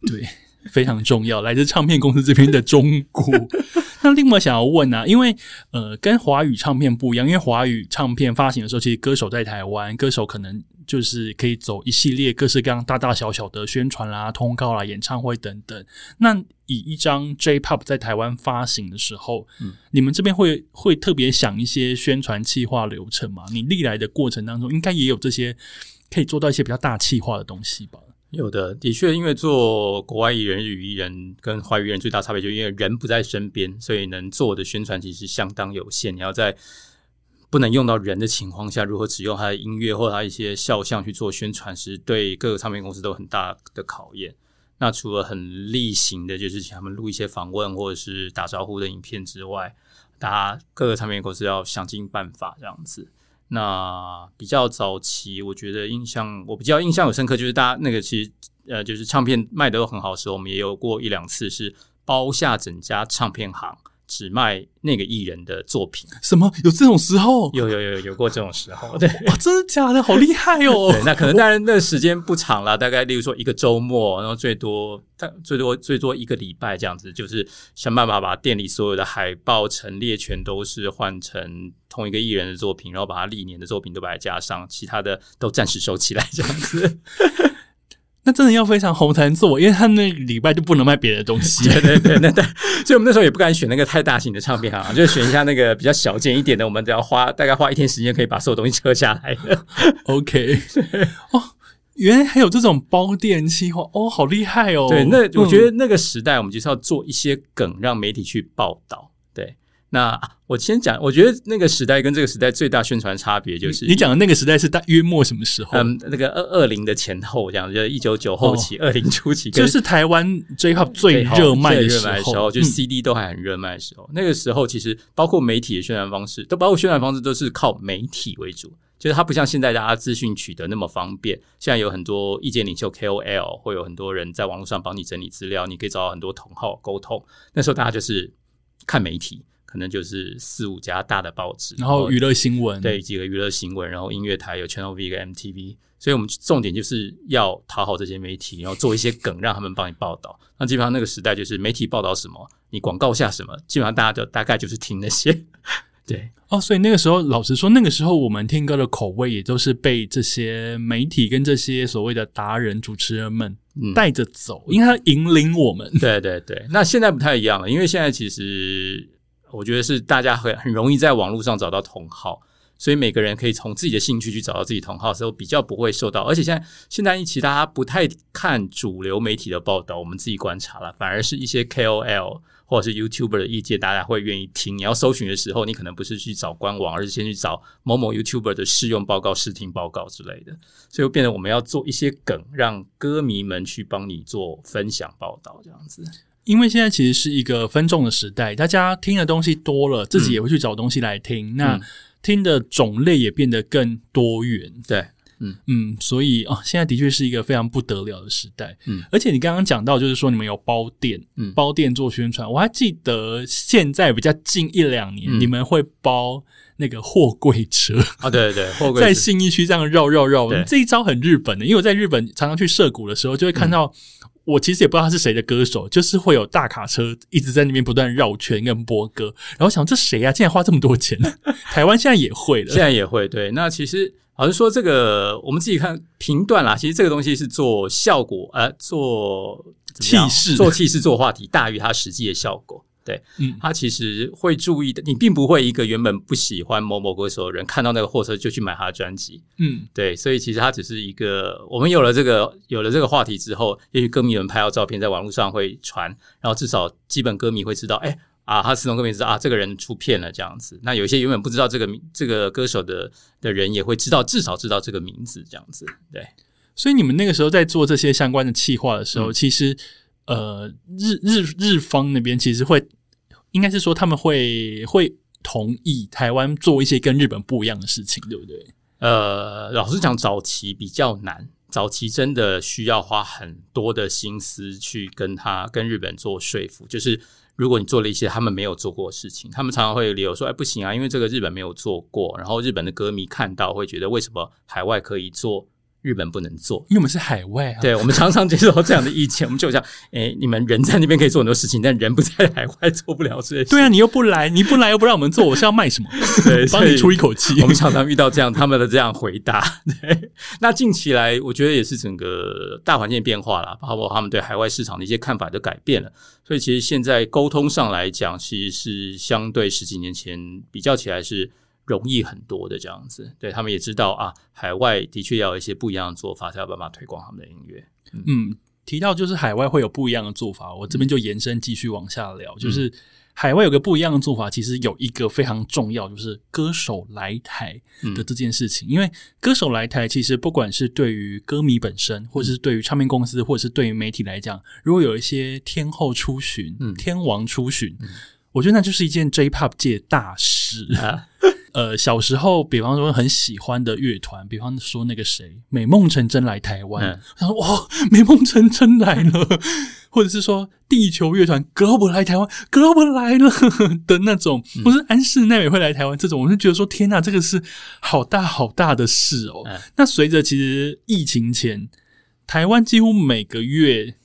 [SPEAKER 1] 对，非常重要。来自唱片公司这边的忠告。那另外想要问啊，因为呃，跟华语唱片不一样，因为华语唱片发行的时候，其实歌手在台湾，歌手可能就是可以走一系列各式各样大大小小的宣传啦、通告啦、演唱会等等。那以一张 J-Pop 在台湾发行的时候，嗯，你们这边会会特别想一些宣传企划流程吗？你历来的过程当中，应该也有这些可以做到一些比较大气化的东西吧？
[SPEAKER 2] 有的，的确，因为做国外艺人、日语艺人跟华语艺人最大差别，就因为人不在身边，所以能做的宣传其实相当有限。你要在不能用到人的情况下，如何只用他的音乐或他一些肖像去做宣传，是对各个唱片公司都很大的考验。那除了很例行的，就是请他们录一些访问或者是打招呼的影片之外，大家各个唱片公司要想尽办法这样子。那比较早期，我觉得印象我比较印象有深刻，就是大家那个其实呃，就是唱片卖的都很好的时候，我们也有过一两次是包下整家唱片行。只卖那个艺人的作品，
[SPEAKER 1] 什么有这种时候？
[SPEAKER 2] 有有有有过这种时候，对，
[SPEAKER 1] 哇，真的假的？好厉害哦！
[SPEAKER 2] 对，那可能当然那时间不长了，大概例如说一个周末，然后最多但最多最多一个礼拜这样子，就是想办法把店里所有的海报陈列全都是换成同一个艺人的作品，然后把他历年的作品都把它加上，其他的都暂时收起来这样子。
[SPEAKER 1] 那真的要非常红才能做，因为他那礼拜就不能卖别的东西。
[SPEAKER 2] 对对对，那对，所以我们那时候也不敢选那个太大型的唱片行，就选一下那个比较小件一点的。我们只要花大概花一天时间，可以把所有东西撤下来。
[SPEAKER 1] OK，哦，原来还有这种包店计划，哦，好厉害哦。
[SPEAKER 2] 对，那我觉得那个时代，我们就是要做一些梗，让媒体去报道。对。那我先讲，我觉得那个时代跟这个时代最大宣传差别就是，
[SPEAKER 1] 你讲的那个时代是大约末什么时候？
[SPEAKER 2] 嗯，那个二二零的前后，这样就一九九后期，二零初期，
[SPEAKER 1] 就是台湾 J-pop 最热卖的时候，
[SPEAKER 2] 就 CD 都还很热卖的时候。那个时候其实包括媒体的宣传方式，都包括宣传方式都是靠媒体为主，就是它不像现在大家资讯取得那么方便。现在有很多意见领袖 KOL，会有很多人在网络上帮你整理资料，你可以找到很多同好沟通。那时候大家就是看媒体。可能就是四五家大的报纸，
[SPEAKER 1] 然后娱乐新闻，
[SPEAKER 2] 对几个娱乐新闻，然后音乐台有 Channel V 跟 MTV，所以我们重点就是要讨好这些媒体，然后做一些梗让他们帮你报道。那基本上那个时代就是媒体报道什么，你广告下什么，基本上大家就大概就是听那些。对
[SPEAKER 1] 哦，所以那个时候老实说，那个时候我们听歌的口味也都是被这些媒体跟这些所谓的达人主持人们带着走，因为他引领我们。
[SPEAKER 2] 对对对，那现在不太一样了，因为现在其实。我觉得是大家很很容易在网络上找到同好，所以每个人可以从自己的兴趣去找到自己同好，时候比较不会受到。而且现在现在一起大家不太看主流媒体的报道，我们自己观察了，反而是一些 KOL 或者是 YouTuber 的意见，大家会愿意听。你要搜寻的时候，你可能不是去找官网，而是先去找某某 YouTuber 的试用报告、试听报告之类的。所以变得我们要做一些梗，让歌迷们去帮你做分享报道，这样子。
[SPEAKER 1] 因为现在其实是一个分众的时代，大家听的东西多了，自己也会去找东西来听。那听的种类也变得更多元。
[SPEAKER 2] 对，
[SPEAKER 1] 嗯嗯，所以啊，现在的确是一个非常不得了的时代。嗯，而且你刚刚讲到，就是说你们有包店，嗯，包店做宣传。我还记得现在比较近一两年，你们会包那个货柜车
[SPEAKER 2] 啊，对对对，货柜
[SPEAKER 1] 在信义区这样绕绕绕。这一招很日本的，因为我在日本常常去涉谷的时候，就会看到。我其实也不知道他是谁的歌手，就是会有大卡车一直在那边不断绕圈跟播歌，然后想这谁呀？竟然花这么多钱？台湾现在也会了，
[SPEAKER 2] 现在也会。对，那其实好像说，这个我们自己看评断啦，其实这个东西是做效果，呃，做
[SPEAKER 1] 气势，
[SPEAKER 2] 做气势，做话题大于它实际的效果。对，嗯，他其实会注意的。你并不会一个原本不喜欢某某歌手的人，看到那个货车就去买他的专辑。嗯，对，所以其实他只是一个，我们有了这个有了这个话题之后，也许歌迷有人拍到照片在网络上会传，然后至少基本歌迷会知道，哎啊，他自动歌迷知道啊，这个人出片了这样子。那有些原本不知道这个名这个歌手的的人，也会知道，至少知道这个名字这样子。对，
[SPEAKER 1] 所以你们那个时候在做这些相关的企划的时候，其实呃，日日日方那边其实会。应该是说他们会会同意台湾做一些跟日本不一样的事情，对不对？
[SPEAKER 2] 呃，老实讲，早期比较难，早期真的需要花很多的心思去跟他跟日本做说服。就是如果你做了一些他们没有做过的事情，他们常常会理由说：“哎，不行啊，因为这个日本没有做过。”然后日本的歌迷看到会觉得，为什么海外可以做日本不能做。
[SPEAKER 1] 因为我们是海外啊。
[SPEAKER 2] 对，我们常常接受到这样的意见，我们就想，哎，你们人在那边可以做很多事情，但人不在海外做不了这些事。
[SPEAKER 1] 对啊，你又不来，你不来又不让我们做，我是要卖什么？
[SPEAKER 2] 对，
[SPEAKER 1] 帮你出一口气。
[SPEAKER 2] 我们常常遇到这样他们的这样回答。对，那近期来，我觉得也是整个大环境变化了，包括他们对海外市场的一些看法都改变了。所以其实现在沟通上来讲，其实是相对十几年前比较起来是容易很多的这样子。对他们也知道啊，海外的确要有一些不一样的做法，才有办法推广他们的音乐。
[SPEAKER 1] 嗯，提到就是海外会有不一样的做法，我这边就延伸继续往下聊，就是海外有个不一样的做法，其实有一个非常重要，就是歌手来台的这件事情。因为歌手来台，其实不管是对于歌迷本身，或者是对于唱片公司，或者是对于媒体来讲，如果有一些天后出巡、天王出巡，我觉得那就是一件 J-Pop 界大事。啊。呃，小时候，比方说很喜欢的乐团，比方说那个谁，美梦成真来台湾，他说哇，美梦成真来了，或者是说地球乐团 Global 来台湾，Global 来了。的那种，或是安室奈美惠来台湾这种，我就觉得说天哪，这个是好大好大的事哦。那随着其实疫情前，台湾几乎每个月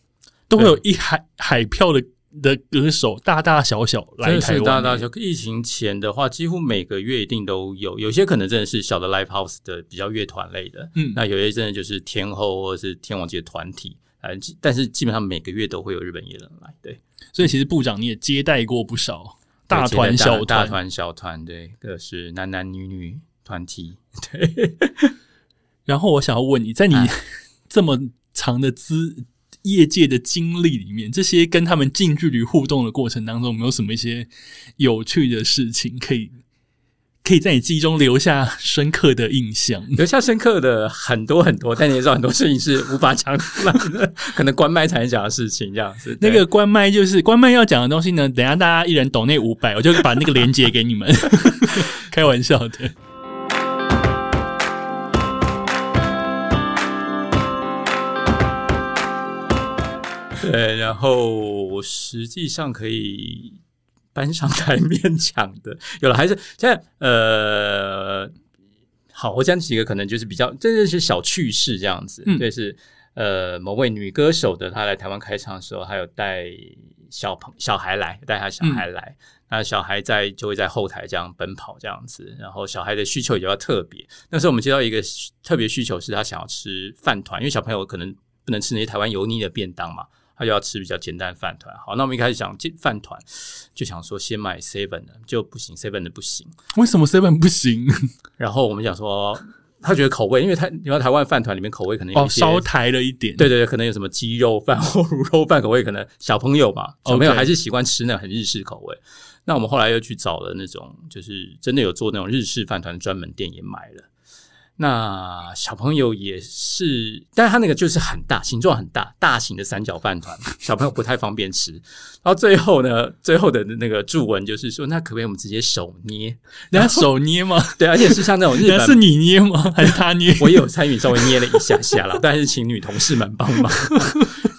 [SPEAKER 1] 都会有一海海票的。的歌手大大小小来台湾，
[SPEAKER 2] 大大小疫情前的话，几乎每个月一定都有。有些可能真的是小的 live house 的比较乐团类的，嗯，那有些真的就是天后或者是天王级的团体，呃，但是基本上每个月都会有日本艺人来。对，
[SPEAKER 1] 所以其实部长你也接待过不少大团小团，
[SPEAKER 2] 大团小团，对，各是男男女女团体。对，
[SPEAKER 1] 然后我想要问你在你 这么长的资。业界的经历里面，这些跟他们近距离互动的过程当中，有没有什么一些有趣的事情可以可以在你记忆中留下深刻的印象？
[SPEAKER 2] 留下深刻的很多很多，但你也知道很多事情是无法讲出来的，可能关麦才能讲的事情这样子。
[SPEAKER 1] 那个关麦就是关麦要讲的东西呢，等下大家一人抖那五百，我就把那个链接给你们。开玩笑的。
[SPEAKER 2] 对，然后实际上可以搬上台面讲的，有了还是现在呃，好，我讲几个可能就是比较真的是小趣事这样子，对，是呃某位女歌手的，她来台湾开唱的时候，还有带小朋小孩来，带她小孩来，那小孩在就会在后台这样奔跑这样子，然后小孩的需求比较特别，那时候我们接到一个特别需求是他想要吃饭团，因为小朋友可能不能吃那些台湾油腻的便当嘛。他就要吃比较简单饭团，好，那我们一开始想饭团，就想说先买 seven 的就不行，seven 的不行，
[SPEAKER 1] 为什么 seven 不行？
[SPEAKER 2] 然后我们想说，他觉得口味，因为他你看台湾饭团里面口味可能有
[SPEAKER 1] 稍抬了一点，
[SPEAKER 2] 对对对，可能有什么鸡肉饭或卤肉饭口味，可能小朋友嘛，小朋友还是喜欢吃那种很日式口味。那我们后来又去找了那种，就是真的有做那种日式饭团专门店，也买了。那小朋友也是，但是他那个就是很大，形状很大，大型的三角饭团，小朋友不太方便吃。然后最后呢，最后的那个注文就是说，那可不可以我们直接手捏？
[SPEAKER 1] 人家手捏吗？
[SPEAKER 2] 对，而且是像那种日本，
[SPEAKER 1] 是你捏吗？还是他捏？
[SPEAKER 2] 我也有参与，稍微捏了一下下了，但是请女同事们帮忙。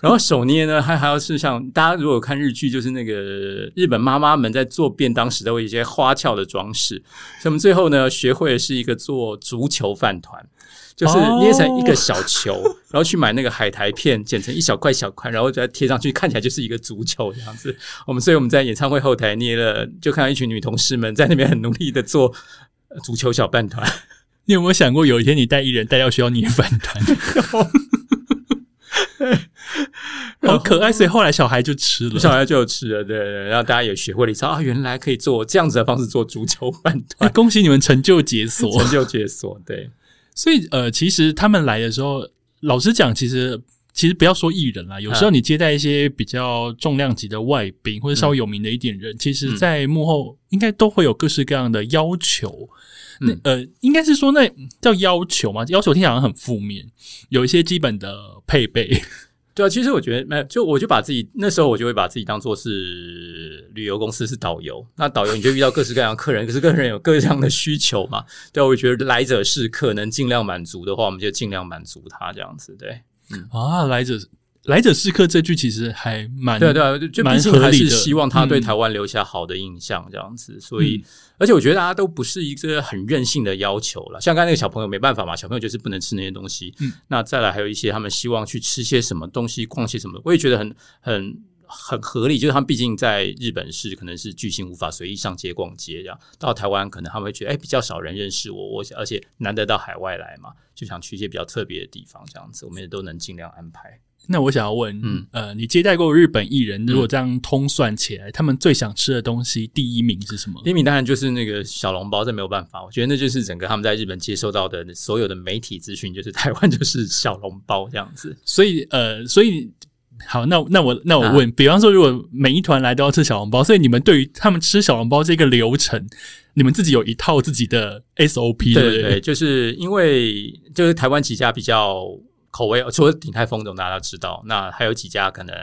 [SPEAKER 2] 然后手捏呢，还还要是像大家如果看日剧，就是那个日本妈妈们在做便当时都会一些花俏的装饰。所以我们最后呢，学会的是一个做足球饭团，就是捏成一个小球，然后去买那个海苔片，剪成一小块小块，然后再贴上去，看起来就是一个足球这样子。我们所以我们在演唱会后台捏了，就看到一群女同事们在那边很努力的做足球小饭团。
[SPEAKER 1] 你有没有想过，有一天你带艺人带到需要捏饭团？好可爱，所以后来小孩就吃了，
[SPEAKER 2] 小孩就吃了，对对，然后大家也学会了一招啊，原来可以做这样子的方式做足球饭团，
[SPEAKER 1] 恭喜你们成就解锁，
[SPEAKER 2] 成就解锁，对。
[SPEAKER 1] 所以呃，其实他们来的时候，老实讲，其实其实不要说艺人啦，有时候你接待一些比较重量级的外宾或者稍微有名的一点人，其实，在幕后应该都会有各式各样的要求。那呃，应该是说那叫要求嘛？要求听起来好像很负面，有一些基本的配备。
[SPEAKER 2] 对啊，其实我觉得没，就我就把自己那时候我就会把自己当做是旅游公司是导游，那导游你就遇到各式各样的客人，可是客人有各样的需求嘛。对，我觉得来者是客，能尽量满足的话，我们就尽量满足他这样子。对，
[SPEAKER 1] 嗯啊，来者来者是客这句其实还蛮
[SPEAKER 2] 对对，就就
[SPEAKER 1] 蛮
[SPEAKER 2] 毕竟还是希望他对
[SPEAKER 1] 嗯
[SPEAKER 2] 台湾留下好的印象，这样子。所以，而且我觉得大家都不是一个很任性的要求了。像刚才那个小朋友没办法嘛，小朋友就是不能吃那些东西。
[SPEAKER 1] 嗯，
[SPEAKER 2] 那再来还有一些他们希望去吃些什么东西，逛些什么，我也觉得很很。很合理，就是他们毕竟在日本是可能是巨星，无法随意上街逛街，这样到台湾可能他们会觉得，哎，比较少人认识我，我而且难得到海外来嘛，就想去一些比较特别的地方，这样子我们也都能尽量安排。
[SPEAKER 1] 那我想要问，
[SPEAKER 2] 嗯
[SPEAKER 1] 呃，你接待过日本艺人，如果这样通算起来，他们最想吃的东西第一名是什么？
[SPEAKER 2] 第一名当然就是那个小笼包，这没有办法。我觉得那就是整个他们在日本接收到的所有的媒体资讯，就是台湾就是小笼包这样子。
[SPEAKER 1] 所以，呃，所以好，那那我那我
[SPEAKER 2] 啊
[SPEAKER 1] 问，比方说，如果每一团来都要吃小笼包，所以你们对于他们吃小笼包这个流程，你们自己有一套自己的 SOP，对不
[SPEAKER 2] 对？对，就是因为就是台湾几家比较口味，除了鼎泰丰总大家都知道，那还有几家可能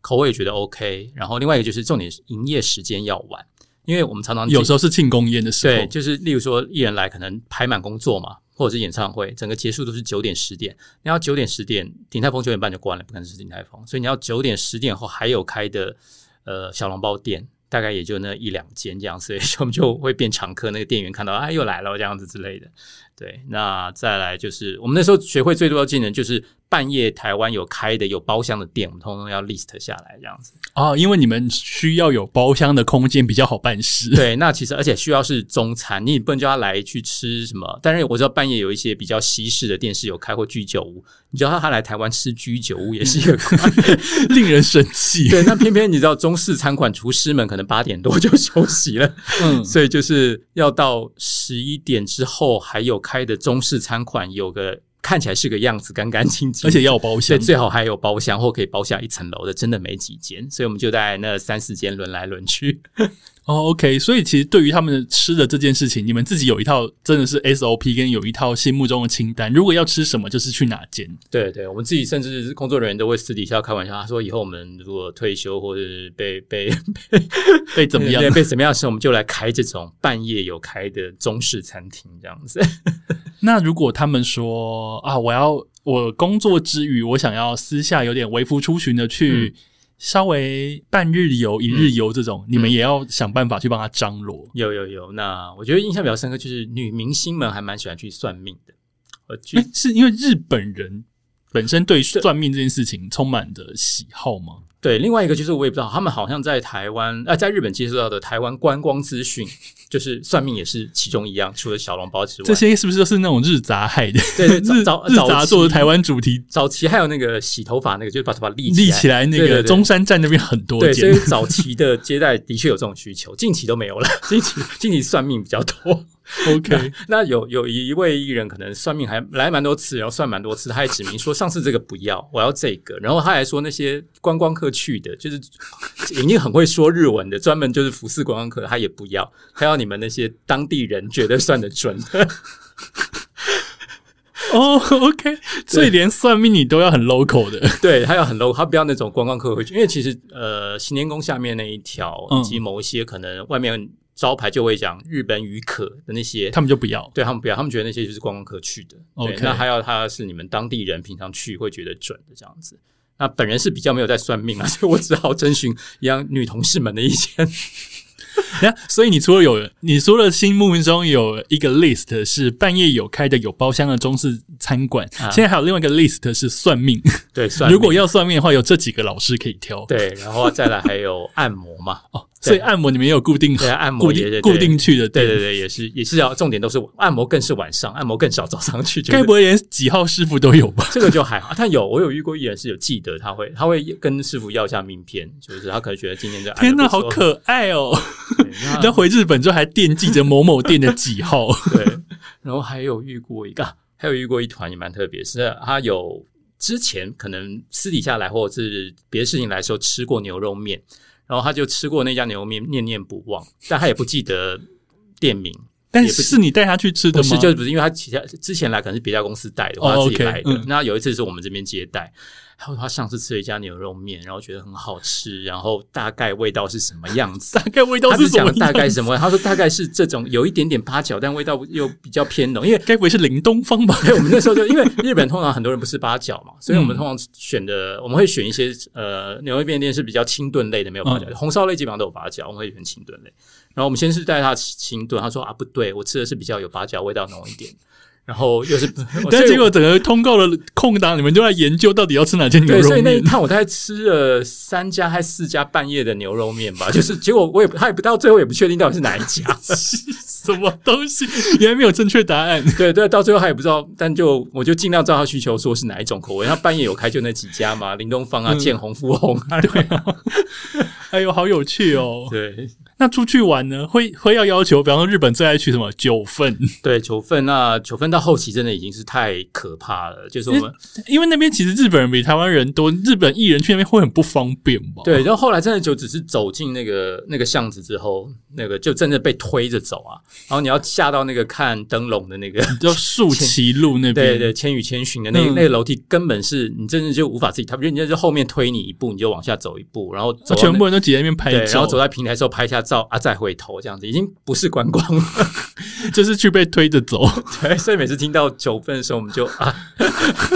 [SPEAKER 2] 口味觉得 OK，然后另外一个就是重点是营业时间要晚，因为我们常常
[SPEAKER 1] 有时候是庆功宴的时候，
[SPEAKER 2] 对，就是例如说艺人来可能排满工作嘛，或者是演唱会，整个结束都是九点十点，你要九点十点，鼎泰丰九点半就关了，不可能是鼎泰丰，所以你要九点十点后还有开的呃小笼包店。大概也就那一两间这样，所以 我们就会变常客。那个店员看到啊，又来了这样子之类的。对，那再来就是我们那时候学会最多的技能，就是半夜台湾有开的有包厢的店，我们通通要 list 下来这样子。
[SPEAKER 1] 哦，因为你们需要有包厢的空间比较好办事。
[SPEAKER 2] 对，那其实而且需要是中餐，你也不能叫他来去吃什么。但是我知道半夜有一些比较西式的店是有开或居酒屋，你知道他来台湾吃居酒屋也是一个
[SPEAKER 1] 令人生气。
[SPEAKER 2] 对，那偏偏你知道中式餐馆厨师们可能八点多就 休息了，
[SPEAKER 1] 嗯，
[SPEAKER 2] 所以就是要到十一点之后还有开的中式餐馆，有个看起来是个样子，干干净净，
[SPEAKER 1] 而且要包厢
[SPEAKER 2] 对，，最好还有包厢或可以包下一层楼的，真的没几间，所以我们就在那三四间轮来轮去。
[SPEAKER 1] 哦，OK，所以其实对于他们的吃的这件事情，你们自己有一套真的是 SOP，跟有一套心目中的清单。如果要吃什么，就是去哪间。
[SPEAKER 2] 对对，我们自己甚至是工作人员都会私底下开玩笑，他说以后我们如果退休或者是被被
[SPEAKER 1] 被怎么样
[SPEAKER 2] 对？被怎么样的时候，我们就来开这种半夜有开的中式餐厅这样子。
[SPEAKER 1] 那如果他们说啊，我要我工作之余，我想要私下有点微服出巡的去稍微半日游、一日游这种，你们也要想办法去帮他张罗。
[SPEAKER 2] 有有有，那我觉得印象比较深刻就是女明星们还蛮喜欢去算命的。我去
[SPEAKER 1] 诶是因为日本人本身对算命这件事情充满着喜好吗？
[SPEAKER 2] 对，另外一个就是我也不知道，他们好像在台湾呃，在日本接触到的台湾观光资讯，就是算命也是其中一样，除了小笼包之外，
[SPEAKER 1] 这些是不是都是那种日杂害的？
[SPEAKER 2] 对 早
[SPEAKER 1] 日
[SPEAKER 2] 早
[SPEAKER 1] 杂做的台湾主题
[SPEAKER 2] 早期还有那个洗头发那个，就是把头发立
[SPEAKER 1] 立起来，那个中山站那边很多
[SPEAKER 2] 对，所以。早期的接待的确有这种需求，近期都没有了。近期近期算命比较多。
[SPEAKER 1] OK，
[SPEAKER 2] 那有有一位艺人可能算命还来蛮多次，然后算蛮多次，他还指明说上次这个不要，我要这个。然后他还说那些观光客去的，就是已经很会说日文的，专门就是服侍观光客，他也不要，他要你们那些当地人觉得算得准的。
[SPEAKER 1] 哦，OK，所以连算命你都要很 local 的。
[SPEAKER 2] 对，他要很 local，他不要那种观光客会去，因为其实呃，新天宫下面那一条，
[SPEAKER 1] 嗯
[SPEAKER 2] 以及某一些可能外面招牌就会讲日本语可的那些，
[SPEAKER 1] 他们就不要。
[SPEAKER 2] 对他们不要，他们觉得那些就是观光客去的。对
[SPEAKER 1] OK
[SPEAKER 2] 那还要他是你们当地人平常去会觉得准的这样子。那本人是比较没有在算命啊，所以我只好征询一样女同事们的意见。
[SPEAKER 1] 那所以你除了有，你除了心目中有一个 list 是半夜有开的有包厢的中式餐馆，
[SPEAKER 2] 啊
[SPEAKER 1] 现在还有另外一个 list 是算命。
[SPEAKER 2] 对，算命
[SPEAKER 1] 如果要算命的话，有这几个老师可以挑。
[SPEAKER 2] 对，然后再来还有按摩嘛，
[SPEAKER 1] 哦，所以按摩你们也有固定
[SPEAKER 2] 对啊按摩
[SPEAKER 1] 固定固定去的店。
[SPEAKER 2] 对对对，也是也是要重点都是按摩，更是晚上按摩更少，早上去就是
[SPEAKER 1] 该不会连几号师傅都有吧？
[SPEAKER 2] 这个就还好，他有我有遇过艺人是有记得，他会他会跟师傅要一下名片，就是他可能觉得今天这
[SPEAKER 1] 天哪，好可爱哦！
[SPEAKER 2] 对 那
[SPEAKER 1] 那回日本之后还惦记着某某店的几号。
[SPEAKER 2] 对，然后还有遇过一个，啊还有遇过一团也蛮特别，是他有之前可能私底下来或者是别的事情来的时候吃过牛肉面，然后他就吃过那家牛肉面，念念不忘，但他也不记得店名。
[SPEAKER 1] 但
[SPEAKER 2] 是
[SPEAKER 1] 是你带他去吃的吗？
[SPEAKER 2] 不是，就是不是，因为他其他之前来可能是别家公司带的，他自己来的。
[SPEAKER 1] 嗯
[SPEAKER 2] 那有一次是我们这边接待，他说他上次吃了一家牛肉面，然后觉得很好吃，然后大概味道是什么样子？
[SPEAKER 1] 大概味道
[SPEAKER 2] 他
[SPEAKER 1] 是什么
[SPEAKER 2] 是讲大概什么？他说大概是这种有一点点八角，但味道又比较偏浓，因为。
[SPEAKER 1] 该不会是林东方吧？
[SPEAKER 2] 对，我们那时候就 因为日本通常很多人不吃八角嘛，所以我们
[SPEAKER 1] 嗯
[SPEAKER 2] 通常选的我们会选一些呃牛肉面店是比较清炖类的，没有八角，
[SPEAKER 1] 嗯
[SPEAKER 2] 红烧类基本上都有八角，我们会选清炖类。然后我们先是带他吃清炖，他说啊不对，我吃的是比较有八角味道浓一点，然后又是，
[SPEAKER 1] 但结果整个通告的空档，你们就在研究到底要吃哪间牛
[SPEAKER 2] 对，
[SPEAKER 1] 肉
[SPEAKER 2] 所以那一。趟我大概吃了三家还四家半夜的牛肉面吧，就是结果我也不他也不到最后也不确定到底是哪一家，
[SPEAKER 1] 什么东西？原来没有正确答案。
[SPEAKER 2] 对对，到最后他也不知道，但就我就尽量照他需求说是哪一种口味。他半夜有开就那几家嘛，林东方啊、
[SPEAKER 1] 嗯
[SPEAKER 2] 建宏、富宏啊，对啊
[SPEAKER 1] 哎呦，好有趣哦！
[SPEAKER 2] 对
[SPEAKER 1] 那出去玩呢，会会要要求，比方说日本最爱去什么？九份，
[SPEAKER 2] 对，九份那九份到后期真的已经是太可怕了，就是我们
[SPEAKER 1] 因为那边其实日本人比台湾人多，日本艺人去那边会很不方便吧？
[SPEAKER 2] 对，然后后来真的就只是走进那个那个巷子之后，那个就真的被推着走啊，然后你要下到那个看灯笼的那个。
[SPEAKER 1] 就树崎路那边，
[SPEAKER 2] 对对，千与千寻的那、
[SPEAKER 1] 嗯。
[SPEAKER 2] 那个楼梯根本是你真的就无法自己踏，人家就后面推你一步，你就往下走一步，然后
[SPEAKER 1] 全部人都挤在那边拍
[SPEAKER 2] 对，然后走，在平台之后拍下照啊，再回头这样子，已经不是观光了。
[SPEAKER 1] 就是去被推着走。
[SPEAKER 2] 对，所以每次听到九份的时候，我们就啊，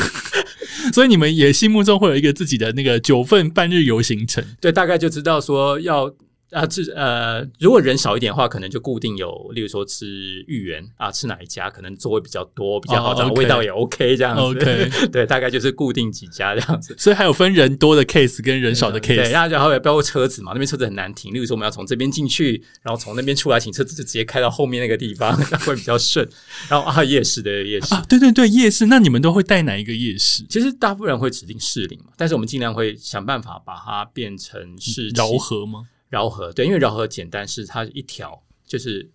[SPEAKER 1] 所以你们也心目中会有一个自己的那个九份半日游行程。
[SPEAKER 2] 对，大概就知道说要啊，这呃，如果人少一点的话，可能就固定有，例如说吃芋圆啊，吃哪一家可能座位比较多，比较好
[SPEAKER 1] 哦
[SPEAKER 2] 找味道也 OK 这样子。
[SPEAKER 1] OK
[SPEAKER 2] 对，大概就是固定几家这样子。
[SPEAKER 1] 所以还有分人多的 case 跟人少的，case。
[SPEAKER 2] 然后然后也包括车子嘛，那边车子很难停。例如说，我们要从这边进去，然后从那边出来，请车子就直接开到后面那个地方，那会比较顺。然后啊，夜市的夜市，
[SPEAKER 1] 啊，对对对，夜市，那你们都会带哪一个夜市？
[SPEAKER 2] 其实大部分人会指定士林嘛，但是我们尽量会想办法把它变成是
[SPEAKER 1] 饶河吗？
[SPEAKER 2] 饶河，对，因为饶河简单是它一条就是